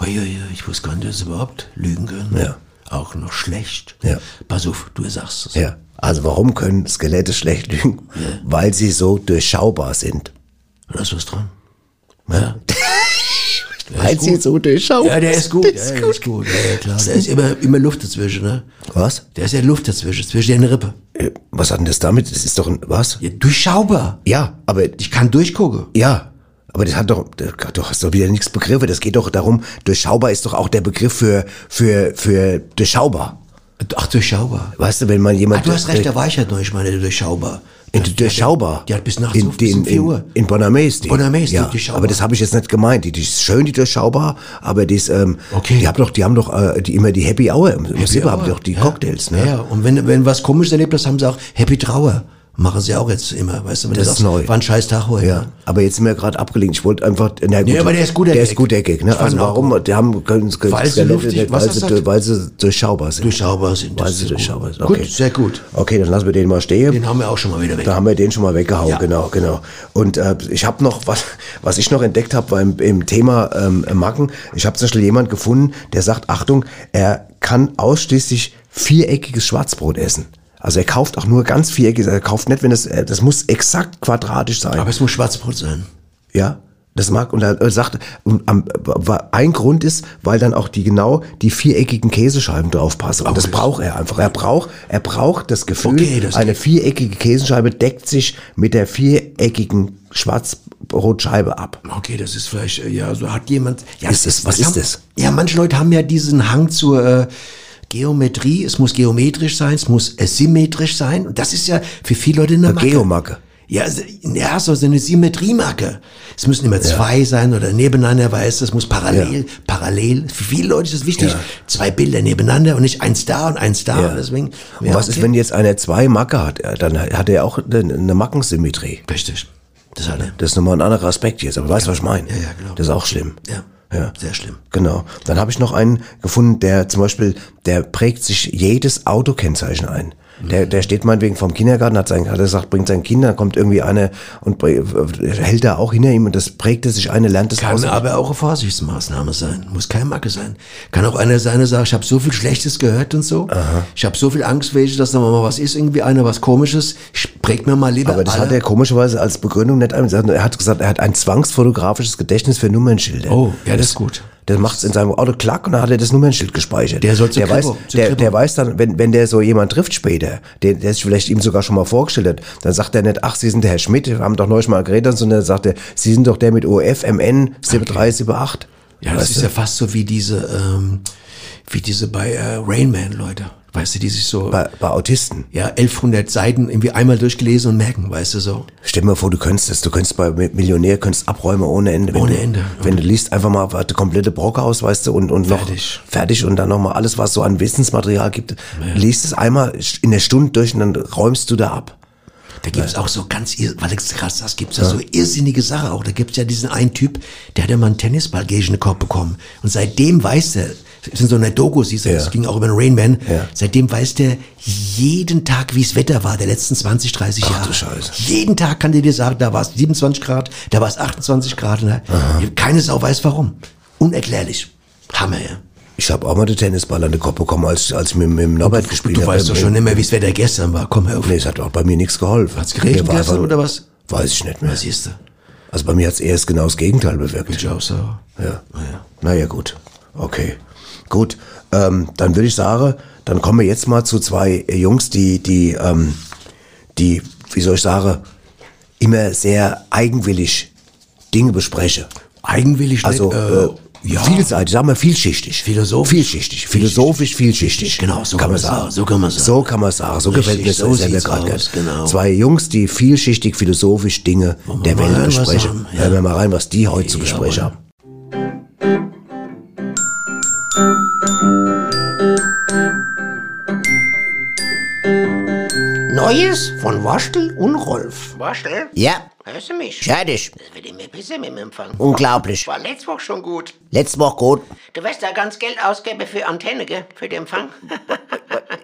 Uiuiui, ich wusste gar nicht, dass sie überhaupt lügen können.
Ja.
Auch noch schlecht.
Ja.
Pass auf, du sagst es.
Ja. Also warum können Skelette schlecht lügen? Weil sie so durchschaubar sind.
Da ist was dran. Ja. Der ist
sie
gut.
so durchschaubar
Ja, der ist gut.
sind.
Ja, der ist gut. Ja, ja, klar. Da ist immer, immer Luft dazwischen, ne?
Was?
Da ist ja Luft dazwischen, zwischen den Rippe.
Äh, Was hat denn das damit? Das ist doch ein, was?
Ja, durchschaubar.
Ja, aber
Ich kann durchgucken.
Ja, aber das hat doch, du hast doch wieder nichts Begriffe. Das geht doch darum, durchschaubar ist doch auch der Begriff für, für, für durchschaubar.
Ach, durchschaubar.
Weißt du, wenn man jemand.
Ah, du hast recht, da war ich halt noch, ich meine, durchschaubar.
In, durchschaubar.
Die hat bis nachts
in,
auf, bis
in,
um 4 Uhr.
in, in Bonames. Die.
Bonames, die
ja,
durchschaubar.
Aber das habe ich jetzt nicht gemeint. Die, die ist schön, die durchschaubar, aber die ist, ähm,
Okay.
die haben doch, die haben doch äh, die, immer die Happy Hour im, im Silber, haben die doch die
Ja.
Cocktails, ne?
Ja, ja, und wenn, wenn was komisches erlebt hast, haben sie auch Happy Trauer. Machen sie auch jetzt immer, weißt du, wenn
Das
du
ist
sagst,
neu.
war ein scheiß Tag heute.
Ja, aber jetzt sind wir gerade abgelenkt. Ich wollte einfach, na gut,
Nee, aber der ist guter
Der
Gag.
ist guter Gag, ne? Also warum?
gut.
Die haben können, können
Weil sie luftig-
weil, sie, weil sie durchschaubar sind.
Durchschaubar sind.
Weil sie durchschaubar
gut.
sind. Okay.
Gut, sehr gut.
Okay, dann lassen wir den mal stehen.
Den haben wir auch schon mal wieder weg.
Da haben wir den schon mal weggehauen,
Ja.
genau, genau. Und äh, ich habe noch was, was ich noch entdeckt habe beim im Thema ähm, Macken. Ich habe zum Beispiel jemand gefunden, der sagt, Achtung, er kann ausschließlich viereckiges Schwarzbrot essen. Also er kauft auch nur ganz viereckiges, er kauft nicht, wenn es, äh, das muss exakt quadratisch sein.
Aber es muss Schwarzbrot sein.
Ja, das mag und er sagt, ein Grund ist, weil dann auch die genau die viereckigen Käsescheiben drauf passen. Und das
das-
braucht er einfach. Er braucht, er braucht das Gefühl,
Okay, das
eine viereckige Käsescheibe deckt sich mit der viereckigen Schwarzbrotscheibe ab.
Okay, das ist vielleicht, äh, ja, so hat jemand. Ja,
Ist es- was ist
haben,
das?
Ja, manche Leute haben ja diesen Hang zur äh, Geometrie. Es muss geometrisch sein, es muss symmetrisch sein. Und das ist ja für viele Leute eine Macke.
Geomacke.
Ja, s- ja, so eine Symmetriemacke. Es müssen immer zwei sein oder nebeneinander, weißt du, es muss parallel, parallel. Für viele Leute ist es wichtig,
Ja.
zwei Bilder nebeneinander und nicht eins da und eins da.
Ja.
Und deswegen,
Und
ja,
was ist,
okay.
wenn jetzt einer zwei Macke hat? Ja, Dann hat er auch eine eine Mackensymmetrie.
Richtig. Das hat er.
Das ist nochmal ein anderer Aspekt jetzt, aber weißt du, was ich meine?
Ja, ja, genau.
Das ist auch schlimm.
Ja,
Ja.
sehr schlimm.
Genau. Dann habe ich noch einen gefunden, der zum Beispiel, der prägt sich jedes Autokennzeichen ein. Der, der steht meinetwegen vom Kindergarten, hat, sein, hat er gesagt, bringt sein Kind, dann kommt irgendwie eine und hält da auch hinter ihm und das prägt er sich eine, lernt es
Kann
aus.
aber auch eine Vorsichtsmaßnahme sein. Muss keine Macke sein. Kann auch einer sein, der sagt, ich habe so viel Schlechtes gehört und so. Ich habe so viel Angst, welche, dass da mal was ist, irgendwie einer was Komisches. Ich präg mir mal lieber
Aber das
alle.
hat er komischerweise als Begründung nicht eingesagt. Er hat gesagt, er hat ein zwangsfotografisches Gedächtnis für Nummernschilder.
Oh, ja, das ist gut.
Der macht's in seinem Auto klack und dann hat er das Nummernschild gespeichert.
Der soll
der weiß,
Kripo, zur
der, der weiß dann, wenn, wenn der so jemand trifft später, der, der sich vielleicht ihm sogar schon mal vorgestellt hat, dann sagt er nicht, ach, Sie sind der Herr Schmidt, wir haben doch neulich mal geredet, sondern sagt er, Sie sind doch der mit OF, MN 7378.
Ja, das ist ja fast so wie diese, ähm, wie diese bei äh, Rain Man, Leute. Weißt du, die sich so,
Bei, bei Autisten.
ja, 1100 Seiten irgendwie einmal durchgelesen und merken, weißt du so.
Stell dir mal vor, du könntest das, du könntest bei Millionär könntest abräumen ohne Ende.
Ohne
du,
Ende.
Wenn du liest einfach mal warte, komplette Brocke aus, weißt du, und, und noch
Fertig.
fertig und dann noch mal alles, was so an Wissensmaterial gibt, liest es einmal in der Stunde durch und dann räumst du da ab.
Da gibt's auch so ganz, weil du krass das gibt's ja so irrsinnige Sachen auch. Da gibt's ja diesen einen Typ, der hat ja mal einen Tennisball gegen den Kopf bekommen. Und seitdem weiß der, das sind so eine Doku, siehst du, das
Ja.
ging auch über den Rain Man.
Ja.
Seitdem weiß der jeden Tag, wie es Wetter war, der letzten 20, 30 Jahre.
du Scheiße.
Jeden Tag kann der dir sagen, da war es 27 Grad, da war es 28 Grad. Ne? Keine Sau weiß warum. Unerklärlich. Hammer, ja.
Ich habe auch mal den Tennisball an den Kopf bekommen, als, als ich mit, dem Norbert gespielt
Du
habe.
weißt doch schon nicht mehr, wie es Wetter gestern war. Komm, hör auf.
Nee, es hat auch bei mir nichts geholfen.
Hat's geregnet gestern
einfach-
oder was?
Weiß ich nicht mehr.
Was siehst du?
Also bei mir hat's erst genau das Gegenteil bewirkt.
Ich auch so.
Ja. Naja, gut. Okay. Gut. Ähm, dann würde ich sagen, dann kommen wir jetzt mal zu zwei äh, Jungs, die, die, ähm, die, wie soll ich sagen, immer sehr eigenwillig Dinge besprechen.
Eigenwillig
Also,
nicht,
äh,
ja.
vielseitig, sagen wir vielschichtig.
Philosophisch.
Vielschichtig. Philosophisch, vielschichtig.
Genau, so kann man sagen, so kann man sagen.
So kann man sagen. So
Richtig,
gefällt mir
so
das sehr gerade.
aus, genau.
Zwei Jungs, die vielschichtig, philosophisch Dinge der Welt besprechen.
ja.
Hören wir mal rein, was die heute zu
Jawohl.
besprechen haben.
Neues von Waschel und Rolf.
Waschel?
Ja,
Hörst du mich?
fertig.
Das wird immer besser mit dem Empfang.
Unglaublich.
War letzte Woche schon gut.
Letzte Woche gut.
Du wirst da ganz Geld ausgeben für Antenne, gell? Für den Empfang.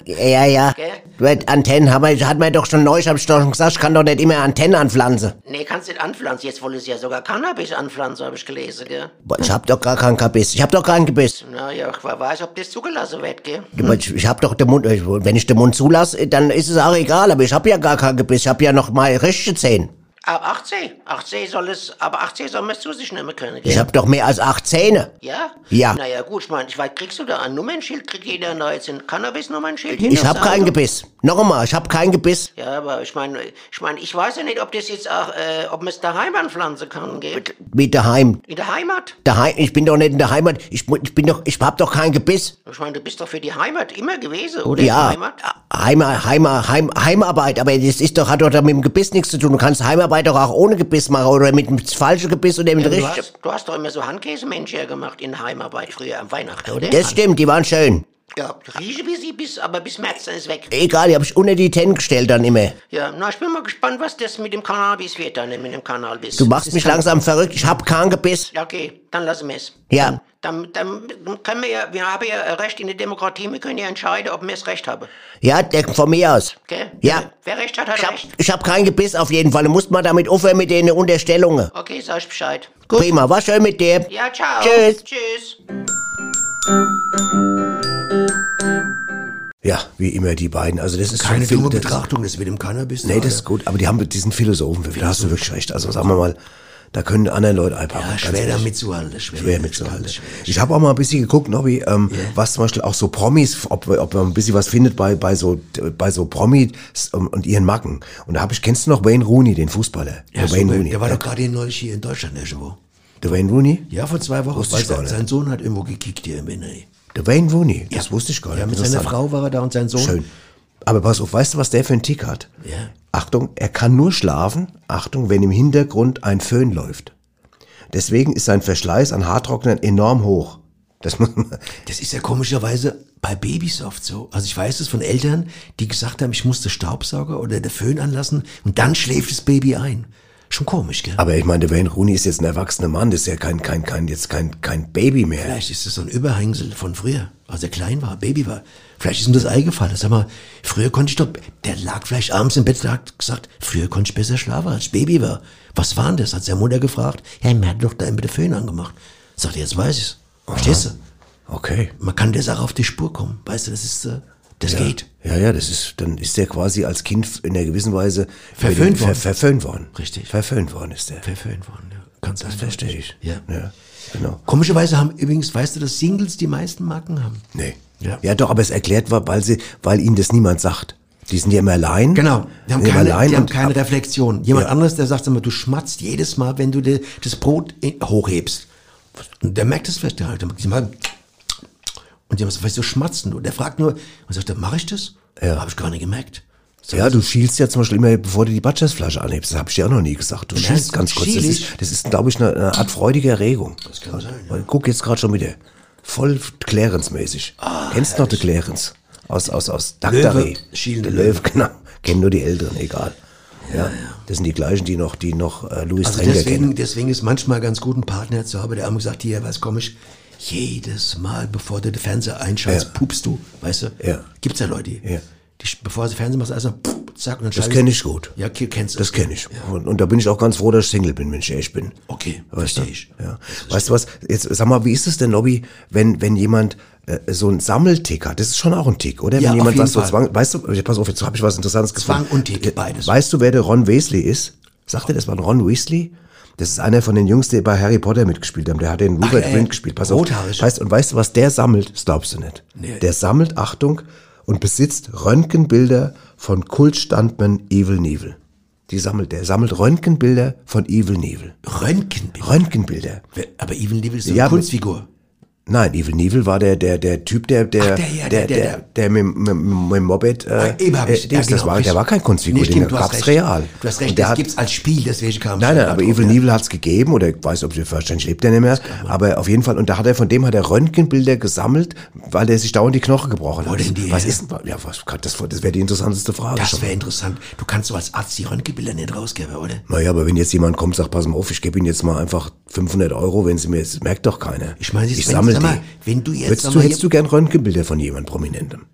Ja, ja.
Gell?
Mit Antennen haben wir, hat man doch schon neu, ich doch schon gesagt, ich kann doch nicht immer Antennen anpflanzen.
nee, kannst nicht anpflanzen. Jetzt wollen sie ja sogar Cannabis anpflanzen, habe ich gelesen, gell?
Boah, Ich hab doch gar keinen Gebiss. Ich hab doch keinen Gebiss.
Na ja, ich weiß, ob das zugelassen wird, gell?
Ich, ich hab doch den Mund, äh, wenn ich den Mund zulasse, dann ist es auch egal, aber ich hab ja gar keinen Gebiss. Ich hab ja noch mal richtige Zähne.
Ab 18. 18 soll es, aber 18 soll man es zu sich nehmen können, gell?
Ich hab doch mehr als acht Zähne.
ja?
Ja.
Naja, gut, ich meine, ich weiß, kriegst du da ein Nummernschild? Kriegt jeder da jetzt ein Cannabis-Nummernschild?
Ich
hinter
hab kein? Gebiss. Noch einmal, ich hab kein Gebiss.
Ja, aber ich meine, ich meine, ich weiß ja nicht, ob das jetzt auch, äh, ob man es daheim anpflanzen kann, gell?
Wie daheim.
In der Heimat?
Daheim, ich bin doch nicht in der Heimat. Ich, ich bin doch, ich hab doch kein Gebiss.
Ich meine, du bist doch für die Heimat immer gewesen, oder?
Ja,
Heimat?
Heim, Heim, Heim, Heimarbeit, aber das ist doch, hat doch mit dem Gebiss nichts zu tun. Du kannst Heimarbeit doch auch ohne Gebiss machen oder mit dem falschen Gebiss oder mit dem
Du
richtigen.
du hast doch immer so Handkäsemensch gemacht in Heimarbeit früher am Weihnachten, oder?
Das stimmt, die waren schön.
Ja, rieche wie sie, bis, aber bis März, dann ist weg.
Egal, die hab ich unter die Tennen gestellt dann immer.
Ja, na, ich bin mal gespannt, was das mit dem Cannabis wird dann, mit dem Cannabis.
Du machst
Das
mich langsam verrückt, ich hab kein Gebiss.
Ja, okay, dann lassen wir es.
Ja.
Dann, dann können wir ja, wir haben ja Recht in der Demokratie, wir können ja entscheiden, ob wir das Recht haben.
Ja, der, von mir aus.
Gell?
Ja.
Wer Recht hat, hat
Ich hab,
Recht.
ich hab kein Gebiss auf jeden Fall. Du musst mal damit aufhören mit den Unterstellungen.
Okay, sag ich Bescheid.
Prima, war schön mit dir.
Ja, ciao.
Tschüss.
Tschüss.
Ja, wie immer die beiden. Also das ist
Keine dumme
das-
Betrachtung, das mit dem Cannabis.
Nee, das ist gut, aber die haben diesen Philosophen, da hast du wirklich recht. Also sagen wir mal, da können andere Leute einfach.
Ja, schwer da mitzuhalten. Schwer,
Schwer mitzuhalten. Ich habe auch mal ein bisschen geguckt, Nobby, ähm, was zum Beispiel auch so Promis, ob, ob man ein bisschen was findet bei, bei so, bei so Promis und, und ihren Macken. Und da habe ich, kennst du noch Wayne Rooney, den Fußballer?
Ja,
der Wayne. Rooney.
Der war
der,
doch gerade neulich hier in Deutschland irgendwo.
der Wayne Rooney?
Ja, vor zwei Wochen. Sein, sein Sohn hat irgendwo gekickt hier im Inneren.
Der Wayne Rooney, das wusste ich gar nicht.
Ja, mit seiner. Frau war er da und sein Sohn.
Schön. Aber pass auf, weißt du, was der für einen Tick hat?
Ja.
Achtung, er kann nur schlafen, Achtung, wenn im Hintergrund ein Föhn läuft. Deswegen ist sein Verschleiß an Haartrocknern enorm hoch. Das muss man,
Das ist ja komischerweise bei Babys oft so. Also ich weiß es von Eltern, die gesagt haben, ich muss den Staubsauger oder den Föhn anlassen und dann schläft das Baby ein. Schon komisch, gell?
aber ich meine, der Wayne Rooney ist jetzt ein erwachsener Mann, das ist ja kein, kein, kein, jetzt kein, kein Baby mehr.
Vielleicht ist es so ein Überhängsel von früher, als er klein war, Baby war. Vielleicht ist ihm das eingefallen. Sag mal, früher konnte ich doch, der lag vielleicht abends im Bett, der hat gesagt, früher konnte ich besser schlafen, als ich Baby war. Was war denn das? Hat seine Mutter gefragt. Ja, mir hat doch da immer den Föhn angemacht. Sagt er, jetzt weiß ich's. Verstehst du?
Okay.
Man kann der Sache auf die Spur kommen. Weißt du, das ist, äh, das geht.
Ja, ja, das ist, dann ist der quasi als Kind in einer gewissen Weise
Verföhnt
ver,
worden.
verföhnt worden.
Richtig.
Verföhnt worden ist der.
Verföhnt worden, ja. Kannst
Das verstehe ich.
Ja.
Ja, genau.
Komischerweise haben übrigens, weißt du, dass Singles die meisten Marken haben.
Nee.
Ja.
Ja, doch, aber es erklärt war, weil sie, weil ihnen das niemand sagt. Die sind ja immer allein.
Genau, die haben keine, die haben keine
ab-
Reflexion. Jemand
Ja.
anderes, der sagt immer, du schmatzt jedes Mal, wenn du dir das Brot hochhebst. Und der merkt das vielleicht halt. Die machen- Und die haben gesagt, wieso schmatzen du? Der fragt nur, und sagt, mach ich das?
Ja.
Habe ich gar nicht gemerkt. So,
Ja, du schielst ja zum Beispiel immer, bevor du die Batschers-Flasche anhebst. Das habe ich dir auch noch nie gesagt. Du schielst ganz kurz. Das ist,
ich?
das ist glaube ich, eine, eine Art freudige Erregung. Das
kann sein,
Weil, Guck jetzt gerade schon wieder. Voll Clarence-mäßig. Kennst du noch den Clarence? Aus, aus, aus Dagdare.
Löwe, schielende
Der Löwe, genau. Kennen nur die Älteren, egal. Ja, Das sind die gleichen, die noch, die noch äh, Louis
Also
Trenker
deswegen,
kennen.
deswegen ist manchmal ganz gut, einen Partner zu haben, der haben gesagt, hier, was komisch, jedes Mal, bevor du den Fernseher einschaltest,
Ja.
pupst du, weißt du?
Ja.
Gibt's ja Leute, die,
Ja.
die bevor sie Fernsehen machst, also, pff, zack, und dann
Das kenne ich gut.
Ja, kennst du.
Das kenne ich. Und, und da bin ich auch ganz froh, dass ich Single bin, wenn ich ehrlich bin.
Okay,
Weißt du?
verstehe ich.
Ja. Weißt du was? Jetzt sag mal, wie ist es denn, Lobby, wenn, wenn jemand äh, so einen Sammeltick hat? Das ist schon auch ein Tick, oder?
Ja,
wenn
auf
jemand was so. Zwang, weißt du, pass auf, jetzt habe ich was Interessantes
Zwang
gefunden.
und Tick, beides.
Weißt du, wer der Ron Weasley ist? Sagt er das mal, Ron Weasley? Das ist einer von den Jungs, die bei Harry Potter mitgespielt haben. Der hat den Rupert
äh,
Grint gespielt. Pass auf. Weißt, und weißt du, was der sammelt? Das glaubst du nicht.
Nee.
Der sammelt, Achtung, und besitzt Röntgenbilder von Kultstandmann Evil Neville. Die sammelt, der sammelt Röntgenbilder von Evil.
Röntgenbild.
Röntgenbilder.
Wer- Aber Evil Neville ist so
Ja,
eine Kunstfigur.
Nein, Evil Neville war der, der, der Typ, der, der,
der,
der,
der,
der,
der,
der, mit, dem Moped, äh,
Ah, eben hab ich,
äh, Dings, das
genau,
war, der war kein Kunstfigur,
Nee,
den gab's real.
Du hast recht,
der
das gibt's als Spiel, deswegen kam ich
Nein, nein, aber Evil. Neville hat's gegeben, oder ich weiß, ob wahrscheinlich lebt er nicht mehr, aber auf jeden Fall, und da hat er, von dem hat er Röntgenbilder gesammelt, weil er sich dauernd die Knochen gebrochen hat. was ist denn, ja, was, das, das wäre die interessanteste Frage
Das wäre interessant. Du kannst so als Arzt die Röntgenbilder nicht rausgeben, oder?
Naja, aber wenn jetzt jemand kommt, sagt, pass mal auf, ich gebe Ihnen jetzt mal einfach 500 Euro, wenn Sie mir, das merkt doch keiner.
Ich meine,
ich
wenn-
sammle
sag mal, wenn du jetzt,
du, hättest du gern Röntgenbilder von jemand Prominentem?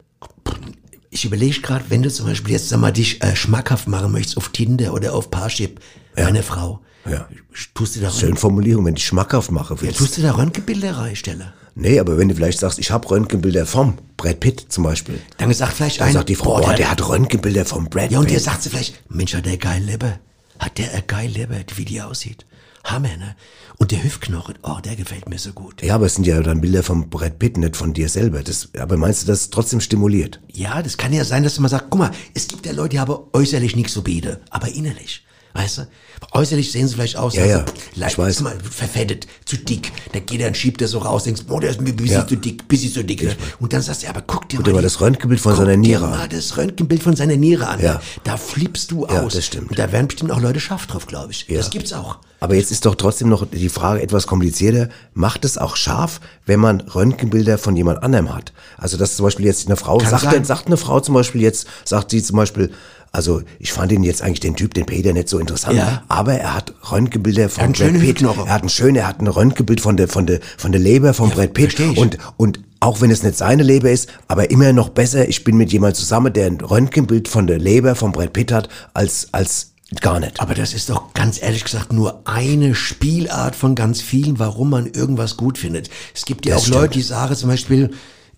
Ich überlege gerade, wenn du zum Beispiel jetzt sag mal dich äh, schmackhaft machen möchtest auf Tinder oder auf Parship, eine Frau,
Ja.
tust du da
Schöne Formulierung, wenn ich schmackhaft mache.
ja, tust du da Röntgenbilder reinstellen?
Nee, aber wenn du vielleicht sagst, ich habe Röntgenbilder vom Brad Pitt zum Beispiel.
Dann sagt vielleicht
Dann
einer,
sagt die Frau, boah, der, hat Röntgenbilder vom Brad
Ja, und
Pitt.
der sagt sie vielleicht, Mensch, hat der geil Leber. Hat der eine geil Leber, wie die aussieht. Hammer, ne? Und der Hüftknochen, oh, der gefällt mir so gut.
ja, aber es sind ja dann Bilder vom Brad Pitt, nicht von dir selber. Das, aber meinst du, das ist trotzdem stimuliert?
Ja, das kann ja sein, dass man sagt, guck mal, es gibt ja Leute, die haben äußerlich nichts so biete, aber innerlich. Weißt du? Äußerlich sehen sie vielleicht aus,
Ja,
also,
ja,
leicht,
ich weiß.
Mal verfettet, zu dick. Dann geht er und schiebt er so raus, denkst, boah, der ist mir ein bisschen
Ja.
zu dick, bisschen zu dick. ne? Und dann sagst du, ja, aber guck dir
Guck
mal,
dir mal das Röntgenbild von
guck
seiner
dir
Niere
mal
an.
das Röntgenbild von seiner Niere an.
Ja.
Da flippst du
Ja,
aus.
das stimmt.
Und da werden bestimmt auch Leute scharf drauf, glaube ich.
Ja.
Das gibt's auch.
Aber jetzt ist doch trotzdem noch die Frage etwas komplizierter. Macht es auch scharf, wenn man Röntgenbilder von jemand anderem hat? Also, dass zum Beispiel jetzt eine Frau,
Kann
sagt, sagt eine Frau zum Beispiel jetzt, sagt sie zum Beispiel, also ich fand ihn jetzt eigentlich den Typ, den Peter, nicht so interessant,
Ja.
aber er hat Röntgenbilder von Brad Pitt. Er hat einen schönen, er hat ein Röntgenbild von der, von der, von der Leber von Brad Pitt. Und, und auch wenn es nicht seine Leber ist, aber immer noch besser, ich bin mit jemandem zusammen, der ein Röntgenbild von der Leber von Brad Pitt hat, als, als gar nicht.
Aber das ist doch ganz ehrlich gesagt nur eine Spielart von ganz vielen, warum man irgendwas gut findet. Es gibt ja
Das
auch
stimmt.
Leute, die sagen zum Beispiel,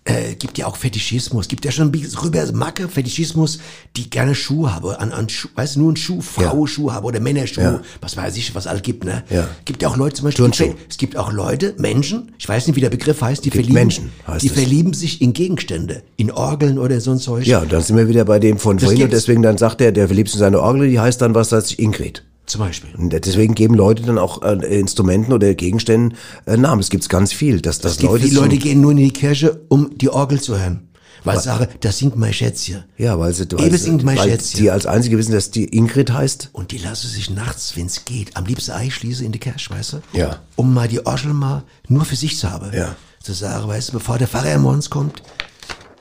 äh, gibt ja auch Fetischismus, gibt ja schon rüber Macke Fetischismus, die gerne Schuhe haben, an, an Schuh, weißt du, nur einen Schuh, Frauenschuh haben oder Männerschuh,
Ja.
was weiß ich, was all gibt, ne?
Ja.
Gibt ja auch Leute zum Beispiel,
Turnschuh.
es gibt auch Leute, Menschen, ich weiß nicht, wie der Begriff heißt, die
Gibt
verlieben,
Menschen,
die
es.
verlieben sich in Gegenstände, in Orgeln oder so ein Zeug.
Ja, dann sind wir wieder bei dem von
Das
vorhin und deswegen dann sagt er, der verliebt sich in seine Orgel, die heißt dann was, heißt Ingrid.
Zum Beispiel.
Und deswegen geben Leute dann auch äh, Instrumenten oder Gegenständen äh, Namen. Das gibt's ganz viel, dass das
Es gibt
Leute zum-
Leute gehen nur in die Kirche, um die Orgel zu hören. Weil sie sagen, das singt mein Schätzchen.
ja, weil sie, weil,
singt mein
weil
Schätzchen.
die als einzige wissen, dass die Ingrid heißt.
Und die lassen sich nachts, wenn's geht, am liebsten einschließen in die Kirche, weißt du?
Ja.
Um mal die Orgel mal nur für sich zu haben.
Ja.
Zu sagen, weißt du, bevor der Pfarrer morgens kommt,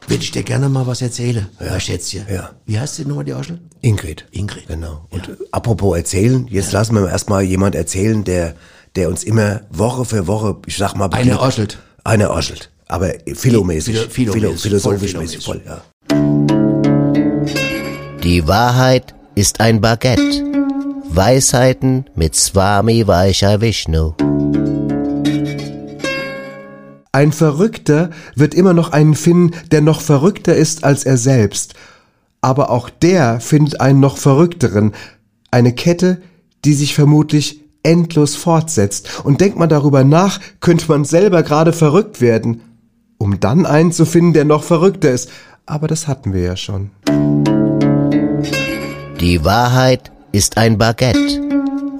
würde ich dir gerne mal was erzählen, mein Schätzchen.
Ja.
Wie heißt die nochmal, die Orgel?
Ingrid.
Ingrid.
Genau. Und äh, apropos erzählen, jetzt lassen wir erstmal jemand erzählen, der, der uns immer Woche für Woche, ich sag mal,
Einer
beglückt-
orschelt.
Einer orschelt. Aber philomäßig.
Philo- philomäßig,
philosophisch
voll
mäßig voll, ja.
Die Wahrheit ist ein Baguette. Weisheiten mit Swami Vaishya Vishnu.
Ein Verrückter wird immer noch einen finden, der noch verrückter ist als er selbst. Aber auch der findet einen noch verrückteren. Eine Kette, die sich vermutlich endlos fortsetzt. Und denkt man darüber nach, könnte man selber gerade verrückt werden. Um dann einen zu finden, der noch verrückter ist. Aber das hatten wir ja schon.
Die Wahrheit ist ein Baguette.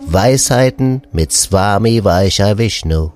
Weisheiten mit Swami Vaishya Vishnu.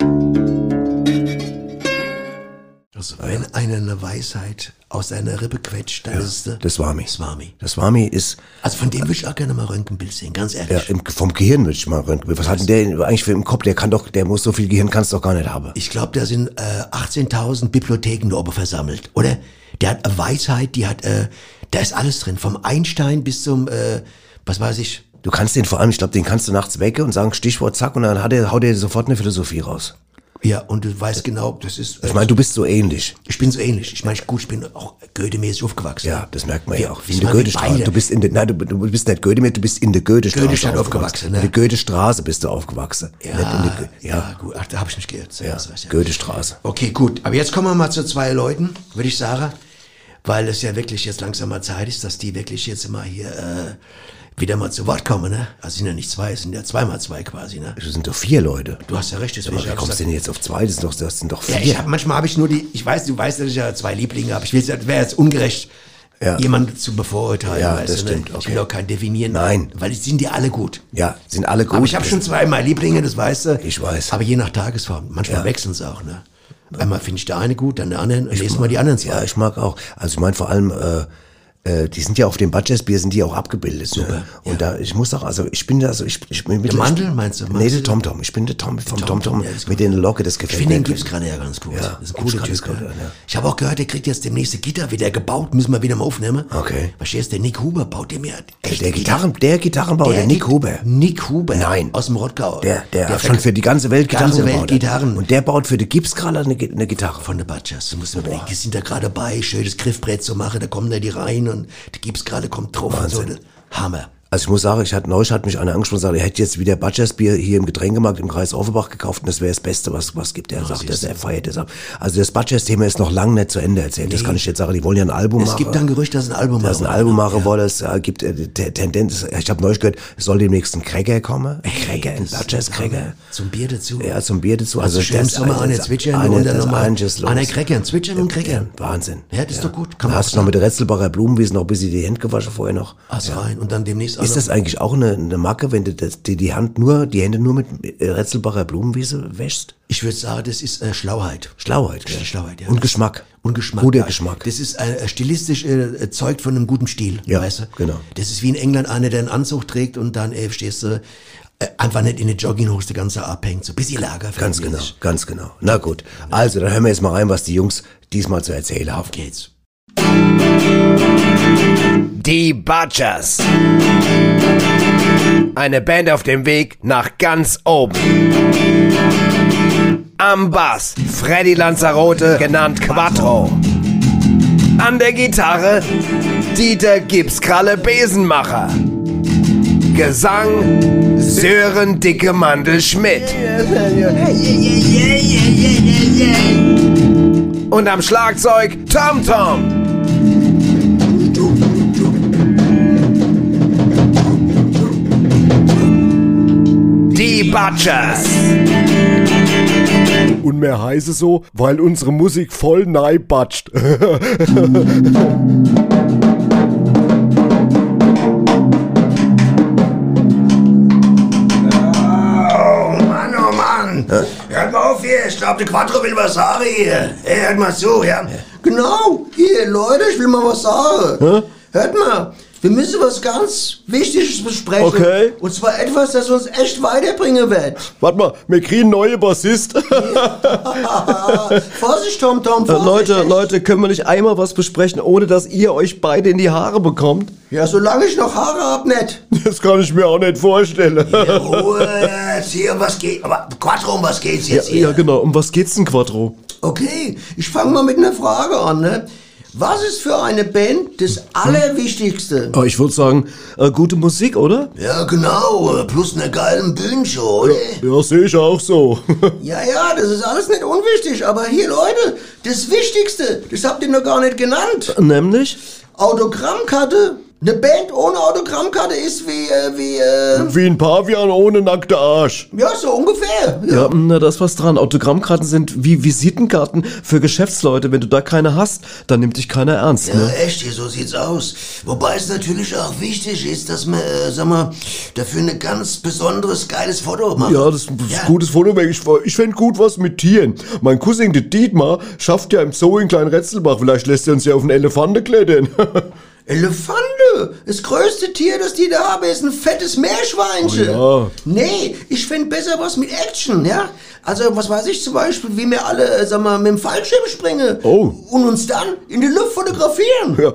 Also, wenn einer eine Weisheit aus seiner Rippe quetscht, dann ist es der
Das Swami.
Swami.
Das Swami ist,
Also von dem würde ich auch gerne mal Röntgenbild sehen, ganz ehrlich.
ja, im, vom Gehirn würde ich mal röntgen. Was hat denn der eigentlich für im Kopf? Der kann doch, der muss so viel Gehirn kannst doch gar nicht haben.
Ich glaube, da sind äh, 18.000 Bibliotheken da oben versammelt, oder? Der hat eine Weisheit, die hat, äh, da ist alles drin, vom Einstein bis zum, äh, was weiß ich.
Du kannst den vor allem, ich glaube, den kannst du nachts wecken und sagen Stichwort zack und dann hat er, haut er sofort eine Philosophie raus.
Ja, und du weißt genau, das ist. Äh,
Ich meine, du bist so ähnlich.
ich bin so ähnlich. Ich meine, gut, ich bin auch Goethe-mäßig aufgewachsen.
Ja, das merkt man
Wir-
ja auch. In der Goethestraße. Du bist in der, nein, du, du bist nicht Goethe mehr, du bist in der Goethestraße
Goethestadt aufgewachsen, ne?
In der Goethestraße bist du aufgewachsen.
Ja,
Nicht in der Go
ja,
ja,
gut. Ach, da habe ich nicht gehört.
ja,
ich
Goethestraße.
Okay, gut. Aber jetzt kommen wir mal zu zwei Leuten, würde ich sagen. Weil es ja wirklich jetzt langsam mal Zeit ist, dass die wirklich jetzt immer hier äh, wieder mal zu Wort kommen, ne? Also es sind ja nicht zwei, es sind ja zweimal zwei quasi, ne?
Das sind doch vier Leute.
Du hast ja recht, deswegen
Aber wie
ich
kommst du denn jetzt auf zwei? Das sind doch, das sind doch vier.
Ja, ich hab, manchmal habe ich nur die, ich weiß, du weißt, dass ich ja zwei Lieblinge habe. Ich will, wäre jetzt ungerecht,
Ja.
jemanden zu bevorurteilen.
Ja,
weißt
das
du, ne?
stimmt,
Ich
okay.
will auch kein definieren.
Nein.
Weil die sind die alle gut.
ja, sind alle gut.
Aber ich habe schon zweimal Lieblinge, das weißt du.
Ich weiß.
Aber je nach Tagesform. Manchmal
Ja.
wechseln sie auch, ne? Einmal finde ich der eine gut, dann der andere, und nächstes Mal die anderen zwei.
Ja, ich mag auch. Also ich meine vor allem, äh, äh, die sind ja auf dem Budgetbier sind die auch abgebildet. ne? Und da, ich muss auch, also ich bin da, also ich, ich bin
Der Mandel, meinst du?
Nee,
Meinst
der
du?
TomTom. Ich bin der Tom vom
Tom-Tom,
TomTom
ja,
mit den Locke, das
Ich
gefällt
finde den
mir.
gibt's gerade ja ganz gut.
Ja,
das ist ein cooler Typ.
gut,
ja.
ja.
Ich habe auch gehört, der kriegt jetzt demnächst ein Gitter wieder gebaut. Müssen wir wieder mal aufnehmen.
Okay.
Verstehst du, der Nick Huber baut dem ja echt
Der Gitarren, der Gitarrenbauer, der, Nick
Git-
Huber.
Nick Huber.
Nein.
Aus dem Rottgau.
Der, der, hat schon für die ganze Welt Gitarren
ganze Welt
gebaut.
Gitarren.
Und der baut für die Gipskralle eine, eine Gitarre.
von der Butchers. Du musst mir überlegen, die sind da gerade dabei, schönes Griffbrett zu machen, da kommen da die rein und die gibt's gerade, kommt drauf und so. Hammer.
Also ich muss sagen, ich hatte neulich hat mich einer angesprochen und gesagt, er hätte jetzt wieder Butchers Bier hier im Getränkemarkt im Kreis Offenbach gekauft und das wäre das Beste, was was gibt. Er sagt, das er feiert das ab. Also das Butchers Thema ist noch lange nicht zu Ende erzählt. Das kann ich jetzt sagen. Die wollen ja ein Album
Es
machen.
gibt dann Gerücht, dass ein Album
dass ein
machen.
Album machen wollen. Es äh, gibt äh, Te- Tendenz. Ich habe neulich gehört, es soll demnächst ein Cracker kommen. Ein Cracker, ein
Das-
Butchers Cracker.
Zum Bier dazu.
Ja, zum Bier dazu.
Also, schön im Sommer eine zwitschern
eine,
und dann
das
nochmal eine Crackern, zwitschern und Crackern.
Wahnsinn.
Ja, das ist doch gut. Kann
hast du noch mit der Retzelbacher Blumenwiese noch ein bisschen die Hände gewaschen vorher noch.
Also rein und dann demnächst auch
Ist das eigentlich auch eine, eine Macke, wenn du das, die, die Hand nur, die Hände nur mit äh, Retzelbacher Blumenwiese wäschst?
Ich würde sagen, das ist äh, Schlauheit.
Schlauheit.
Ist Schlauheit, ja.
Und Geschmack.
Und Geschmack.
Guter
ja.
Geschmack.
Das ist äh, stilistisch äh, zeugt von einem guten Stil,
Ja,
weißt du?
genau.
Das ist wie in England einer, der einen Anzug trägt und dann, äh, stehst du, äh, einfach nicht in eine Jogginghose die ganze abhängt. So ein bisschen Lager.
Ganz genau, ganz genau. Na gut. Also, dann hören wir jetzt mal rein, was die Jungs diesmal zu erzählen haben.
Auf geht's.
Die Butchers. Eine Band auf dem Weg nach ganz oben. Am Bass Freddy Lanzarote, genannt Quattro. An der Gitarre Dieter Gipskralle Besenmacher. Gesang Sören Dicke Mandel Schmidt. Und am Schlagzeug Tom Tom. Die Butchers.
Und mehr heiße so, weil unsere Musik voll nei batscht.
Mann, oh Mann. Hört mal auf hier. Ich glaube, der Quattro will was sagen hier. Hey, hört mal zu, ja. Genau. Hier, Leute, ich will mal was sagen. Hört mal. Wir müssen was ganz Wichtiges besprechen.
Okay.
Und zwar etwas, das uns echt weiterbringen wird.
Warte mal, wir kriegen neue Bassist.
Vorsicht, Tom, Tom,
Äh,
Vorsicht.
Leute, Leute, können wir nicht einmal was besprechen, ohne dass ihr euch beide in die Haare bekommt?
Ja, solange ich noch Haare hab, nicht.
Das kann ich mir auch nicht vorstellen.
Ruhe jetzt hier, was geht. Aber Quattro, um was geht's
Ja,
jetzt hier?
ja, genau. Um was geht's denn, Quattro?
Okay, ich fange mal mit einer Frage an. Ne? Was ist für eine Band das Allerwichtigste?
Oh, ich würde sagen, äh, gute Musik, oder?
Ja, genau, äh, plus eine geile Bühnenshow, oder?
Ja, sehe ich auch so.
Ja, ja, das ist alles nicht unwichtig, aber hier, Leute, das Wichtigste, das habt ihr noch gar nicht genannt.
Nämlich?
Autogrammkarte Eine Band ohne Autogrammkarte ist wie, äh, wie, äh,
Wie ein Pavian ohne nackte Arsch.
ja, so ungefähr.
Ja, na, da ist was dran. Autogrammkarten sind wie Visitenkarten für Geschäftsleute. Wenn du da keine hast, dann nimmt dich keiner ernst,
Ja,
ne?
echt, hier, so sieht's aus. Wobei es natürlich auch wichtig ist, dass man, äh, sag mal, dafür ein ganz besonderes, geiles Foto macht.
Ja, das ist ein gutes Foto. Ich, ich fände gut was mit Tieren. Mein Cousin, der Dietmar, schafft ja im Zoo in Kleinretzelbach. Vielleicht lässt er uns ja auf einen Elefante klettern.
Elefante! Das größte Tier, das die da haben, ist ein fettes Meerschweinchen.
Oh
Nee, ich fänd besser was mit Action, ja? Also, was weiß ich zum Beispiel, wie wir alle, äh, sag mal, mit dem Fallschirm springen.
Oh.
Und uns dann in die Luft fotografieren.
ja.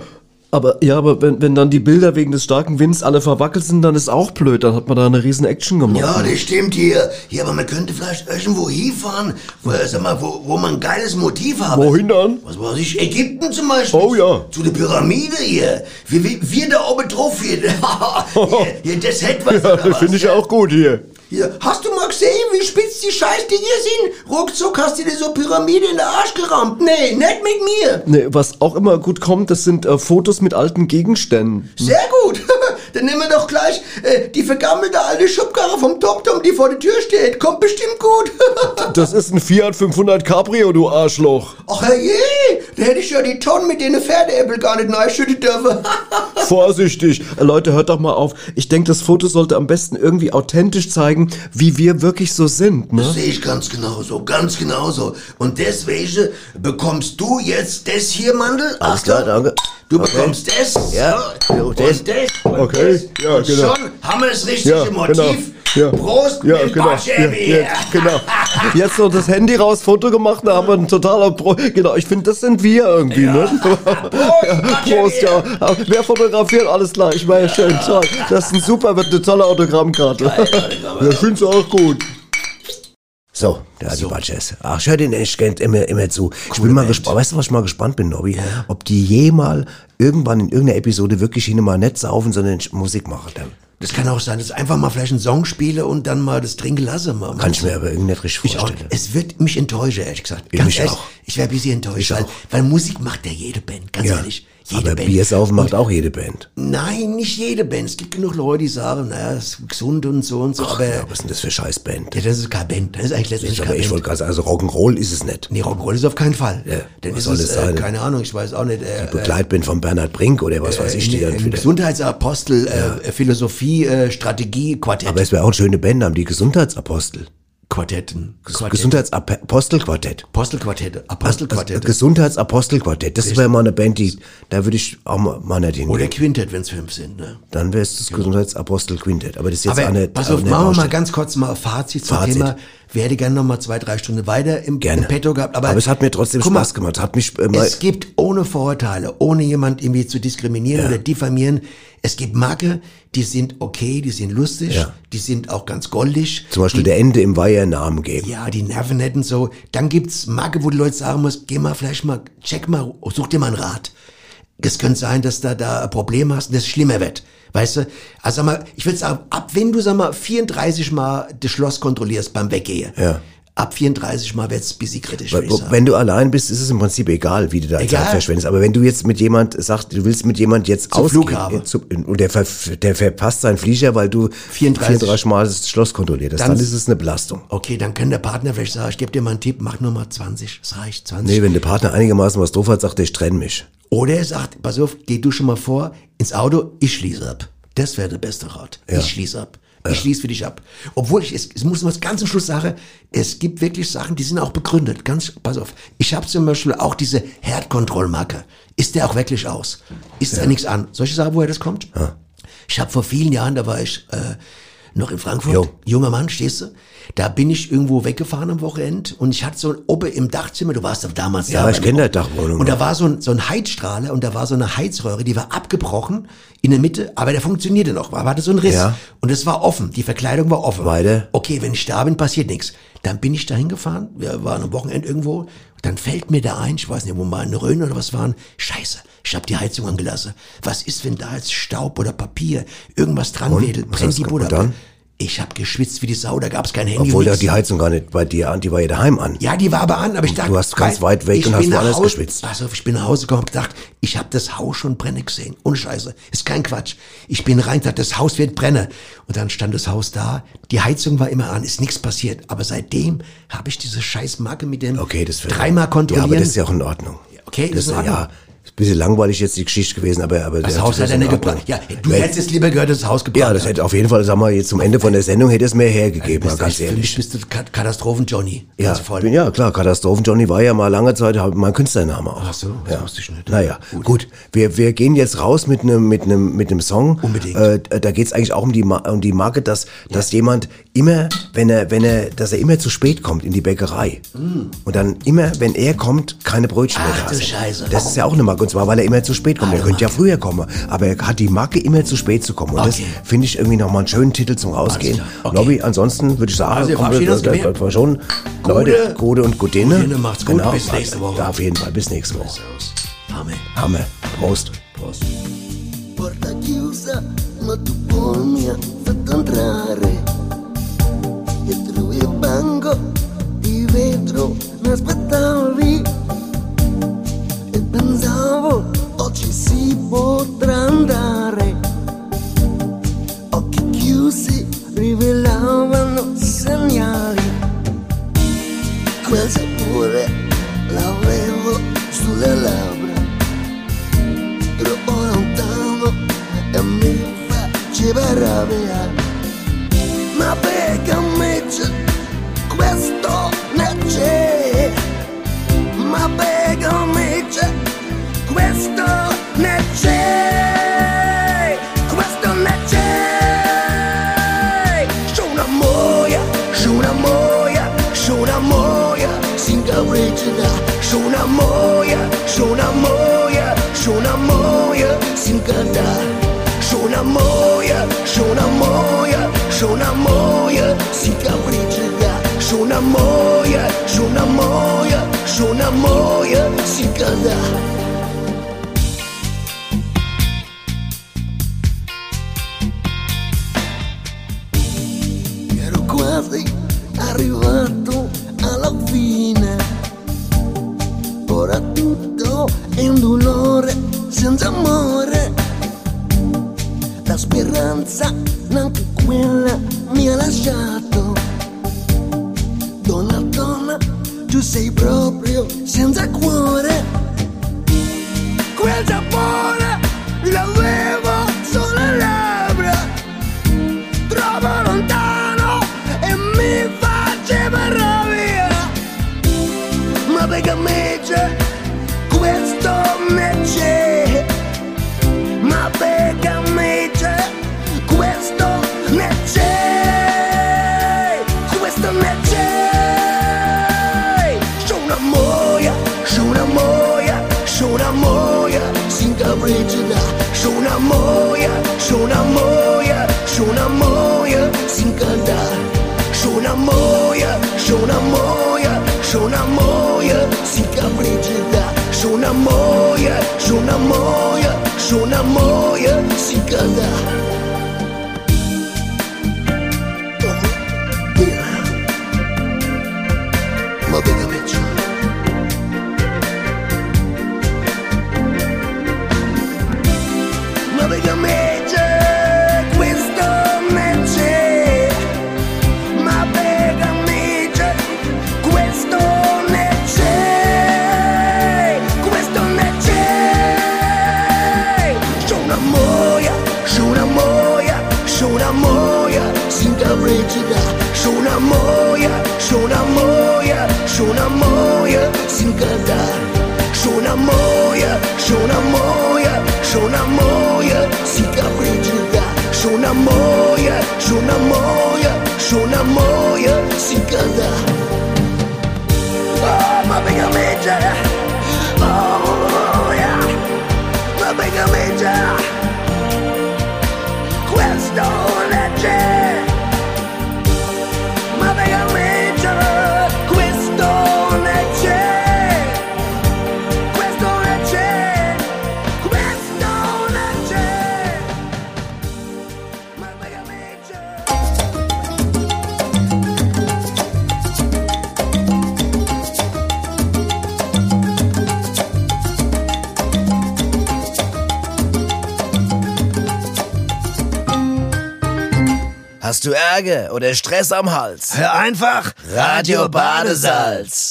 Aber, ja, aber wenn, wenn dann die Bilder wegen des starken Winds alle verwackelt sind, dann ist auch blöd. Dann hat man da eine riesen Action gemacht.
Ja, das stimmt hier. Ja, aber man könnte vielleicht irgendwo hinfahren, wo, sag mal, wo, wo man ein geiles Motiv haben.
Wohin dann?
Was weiß ich, Ägypten zum Beispiel.
Oh ja.
Zu der Pyramide hier. Wir, wir, wir da oben drauf hier. hier, hier das hätte was.
Ja, das finde ich
ja?
auch gut hier.
Hier, hast du mal gesehen, wie spitz die Scheißdinger sind? Ruckzuck hast du dir so Pyramide in den Arsch gerammt. Nee, nicht mit mir.
Nee, was auch immer gut kommt, das sind äh, Fotos mit alten Gegenständen.
Sehr gut. Dann nehmen wir doch gleich äh, die vergammelte alte Schubkarre vom TomTom, die vor der Tür steht. Kommt bestimmt gut.
Das ist ein Fiat 500 Cabrio, du Arschloch.
Ach je, da hätte ich ja die Tonnen mit den Pferdeäppel gar nicht neischütten dürfen.
Vorsichtig. Äh, Leute, hört doch mal auf. Ich denke, das Foto sollte am besten irgendwie authentisch zeigen, wie wir wirklich so sind,
Das
ne?
sehe ich ganz genauso, ganz genauso. Und deswegen bekommst du jetzt das hier, Mandel.
Alles klar, danke.
Du
Okay.
bekommst das.
Ja, das.
Und das. Und
Okay,
das.
ja,
und
genau.
Schon haben wir das richtige
Ja,
Motiv.
genau. Ja.
Prost,
Ja,
mit
genau. Ja, ja, genau. Jetzt noch das Handy raus, Foto gemacht, da haben wir ein totaler Pro. Genau, ich finde, das sind wir irgendwie, ne? Prost, ja. Wer fotografiert, alles klar. Ich meine, schön, toll. Das ist ein super, wird eine tolle Autogrammkarte. Ja, ich finde es auch gut.
So, der die Batschers. Ach, ich höre den echt gern immer, immer zu. ich bin mal gespannt. Weißt du, was ich mal gespannt bin, Nobby? Ob die je mal irgendwann in irgendeiner Episode wirklich hin mal nicht saufen, sondern Musik machen. Dann
Das kann auch sein, dass ich einfach mal vielleicht einen Song spiele und dann mal das Trinken lasse. Mal.
kann ich mir aber irgendwie nicht richtig
Ich auch,
vorstellen.
es wird mich enttäuschen, ehrlich gesagt.
Ich
Ganz
mich
ehrlich,
auch.
Ich wäre ein bisschen enttäuscht,
Ich
weil, weil Musik macht ja jede Band, ganz
Ja.
ehrlich. Jede
Aber
Band.
Biersaufen macht
Und-
auch jede Band.
Nein, nicht jede Band. Es gibt genug Leute, die sagen, naja, es ist gesund und so und so, aber,
Ja, was ist denn das für Scheißband?
ja, das ist keine Band. Das ist eigentlich letztendlich keine
ich
Band.
wollte gerade sagen, also Rock'n'Roll ist es nicht.
Nee, Rock'n'Roll ist auf keinen Fall.
Ja,
Dann
was
ist
soll
es, äh,
sein?
keine Ahnung, ich weiß auch nicht. Äh, äh,
Begleitband von Bernhard Brink oder was weiß ich, die dann
ein
wieder.
Gesundheitsapostel, äh, Philosophie, äh, Strategie, Quartett.
Aber es wäre auch eine schöne Band, haben die Gesundheitsapostel.
Quartetten. Quartett.
Gesundheitsapostelquartett.
Apostelquartette. Apostelquartette.
Gesundheitsapostelquartett. Das wäre mal eine Band, die, da würde ich auch mal, mal nicht hingehen.
Oder Quintett, wenn es fünf sind. Ne?
Dann wäre es das Gesundheitsapostelquintett. Aber das ist jetzt
Aber
auch nicht,
pass auf,
nicht
machen wir mal ganz kurz mal Fazit zum
Fazit.
Thema. Wir hätten gerne noch mal zwei, drei Stunden weiter im,
Gerne.
im Petto gehabt. Aber,
Aber es hat mir trotzdem
mal,
Spaß gemacht. Hat mich, äh,
Es gibt ohne Vorurteile, ohne jemand irgendwie zu diskriminieren
Ja.
oder diffamieren, es gibt Marke, die sind okay, die sind lustig,
Ja.
die sind auch ganz goldig.
zum Beispiel
die,
der Ende im Weiher Namen geben.
Ja, die nerven und so. Dann gibt's Marke, wo die Leute sagen muss, geh mal vielleicht mal, check mal, such dir mal einen Rat. Es könnte sein, dass da da ein Problem hast und das schlimmer wird. Weißt du? Also sag mal, ich würde sagen, ab wenn du, sag mal, 34 Mal das Schloss kontrollierst beim Weggehen,
Ja.
Ab 34 Mal wird's ein bisschen kritisch, sagen.
wenn du allein bist, ist es im Prinzip egal, wie du deine
Egal.
Zeit verschwendest. Aber wenn du jetzt mit jemand sagst, du willst mit jemand jetzt
Zum
ausgehen,
Flughafen.
zu- und der, ver, der verpasst seinen Flieger, weil du
34.
34 Mal das Schloss kontrolliert hast,
Dann-
dann, ist es eine Belastung.
Okay, dann kann der Partner vielleicht sagen, ich gebe dir mal einen Tipp, mach nur mal 20, das reicht, 20.
Nee, wenn der Partner einigermaßen was drauf hat, sagt er, ich trenne mich.
Oder er sagt, pass auf, geh du schon mal vor, ins Auto, ich schließe ab. Das wäre der beste Rat.
Ja.
Ich schließe ab. Ich schließe für dich ab. Obwohl ich, es, es muss man ganz zum Schluss sagen, es gibt wirklich Sachen, die sind auch begründet. Ganz, pass auf. Ich habe zum Beispiel auch diese Herdkontrollmarke. Ist der auch wirklich aus? Ist da nichts an? Soll ich sagen, woher das kommt? Ich habe vor vielen Jahren, da war ich äh, noch in Frankfurt,
Jo.
junger Mann, stehst du? Da bin ich irgendwo weggefahren am Wochenende und ich hatte so ein oben im Dachzimmer, du warst doch damals
Ja,
da.
ich
beim-
kenne der Dachwohnung.
Und da war so ein, so ein Heizstrahler und da war so eine Heizröhre, die war abgebrochen in der Mitte, aber der funktionierte noch, aber hatte so einen Riss.
Ja.
Und es war offen, die Verkleidung war offen.
Weiter.
Okay, wenn ich da bin, passiert nichts. Dann bin ich da hingefahren, wir waren am Wochenende irgendwo, dann fällt mir da ein, ich weiß nicht, wo mal eine Rhön oder was waren, scheiße, ich habe die Heizung angelassen. Was ist, wenn da jetzt Staub oder Papier, irgendwas dran
Und?
wedelt, brennt
hast
die
du-
Ich habe geschwitzt wie die Sau, da gab es kein Handy.
Obwohl da die Heizung gar nicht bei dir an, die war ja daheim an.
Ja, die war aber an, aber ich dachte...
Du hast ganz weit weg und hast woanders
Hause-
geschwitzt.
Auf, ich bin nach Hause gekommen und gedacht, ich habe das Haus schon brennen gesehen. Ohne Scheiße. Ist kein Quatsch. Ich bin rein, dachte, das Haus wird brennen. Und dann stand das Haus da, die Heizung war immer an, ist nichts passiert. Aber seitdem habe ich diese scheiß Marke mit dem
Okay, das
dreimal kontrollieren.
Ja, aber das ist ja auch in Ordnung.
Okay,
das
ist in Ordnung.
Ja, bisschen langweilig jetzt die Geschichte gewesen, aber... aber
Das
ja,
Haus hat er nicht gebracht. Ja, du
Wenn-
hättest es lieber gehört, das Haus gebracht.
Ja, das hätte auf jeden Fall, sagen wir, jetzt zum Ende von der Sendung hätte es mehr hergegeben, mal ganz
Für
ehrlich.
mich bist du Ka- Katastrophen-Johnny.
Ja,
Ganz voll.
bin, ja, klar, Katastrophen Johnny war ja mal lange Zeit mein Künstlername auch.
Ach so, das
ja.
wusste ich nicht.
Naja, gut. Wir, wir gehen jetzt raus mit einem mit einem mit einem Song.
Unbedingt.
Äh, da geht's eigentlich auch um die Ma um die Marke, dass dass jemand immer, wenn er wenn er, dass er immer zu spät kommt in die Bäckerei und dann immer, wenn er kommt, keine Brötchen mehr
Mm. Ach,
da
du
sind.
Scheiße.
Das ist ja auch eine Marke und zwar, weil er immer zu spät kommt. er könnte ja früher kommen, aber er hat die Marke immer zu spät zu kommen. Und
Okay.
das finde ich irgendwie nochmal einen schönen Titel zum Rausgehen.
Okay.
Lobby, ansonsten würde ich sagen,
Also, wir
kommen das, das, das schon. Leute, Gute und Gutine.
Gutine, macht's gut.
Genau.
Bis nächste Woche.
Ja, auf jeden Fall. Bis nächste Woche.
Amen.
Hammer. Prost.
Prost.
Porta chiusa, ma tu poi mi fatto entrare. Dietro il banco di vetro mi aspettavi. E pensavo, oggi si potrà andare. Occhi chiusi rivelavano segnali. Quel sapore l'avevo sulle labbra troppo lontano e mi faceva rabbia. Ma perché c'è? Ma a me c'è questo ne? Questo ne c'è? Moia, c'è moia, c'è moia, si incapriccia, c'è moia, c'è moia, c'è moia, si incanta. C'è una moia, c'è una moia, c'è una moia, si capriccia. C'è una moia, c'è una moia, si incanta. Ero quasi arrivato alla fine. Ora tutto è un dolore senza amore. La speranza, neanche quella mi ha lasciato. Donna, donna, tu sei proprio senza cuore. Quel Și una moia, și una moia Sin cantar Și una moia, și una moia Și una moia Sin capricita Și una moia, și una moia Și una moia Sin cantar Żona moja, żona moja, żona moja Synka daj Żona moja, żona moja, żona moja Synka Brigida Żona moja, żona moja, żona moja Synka daj Oh, ma bella mecha Oh, Ma bella mecha Questo legge
Hast du Ärger oder Stress am Hals?
Hör einfach
Radio Badesalz.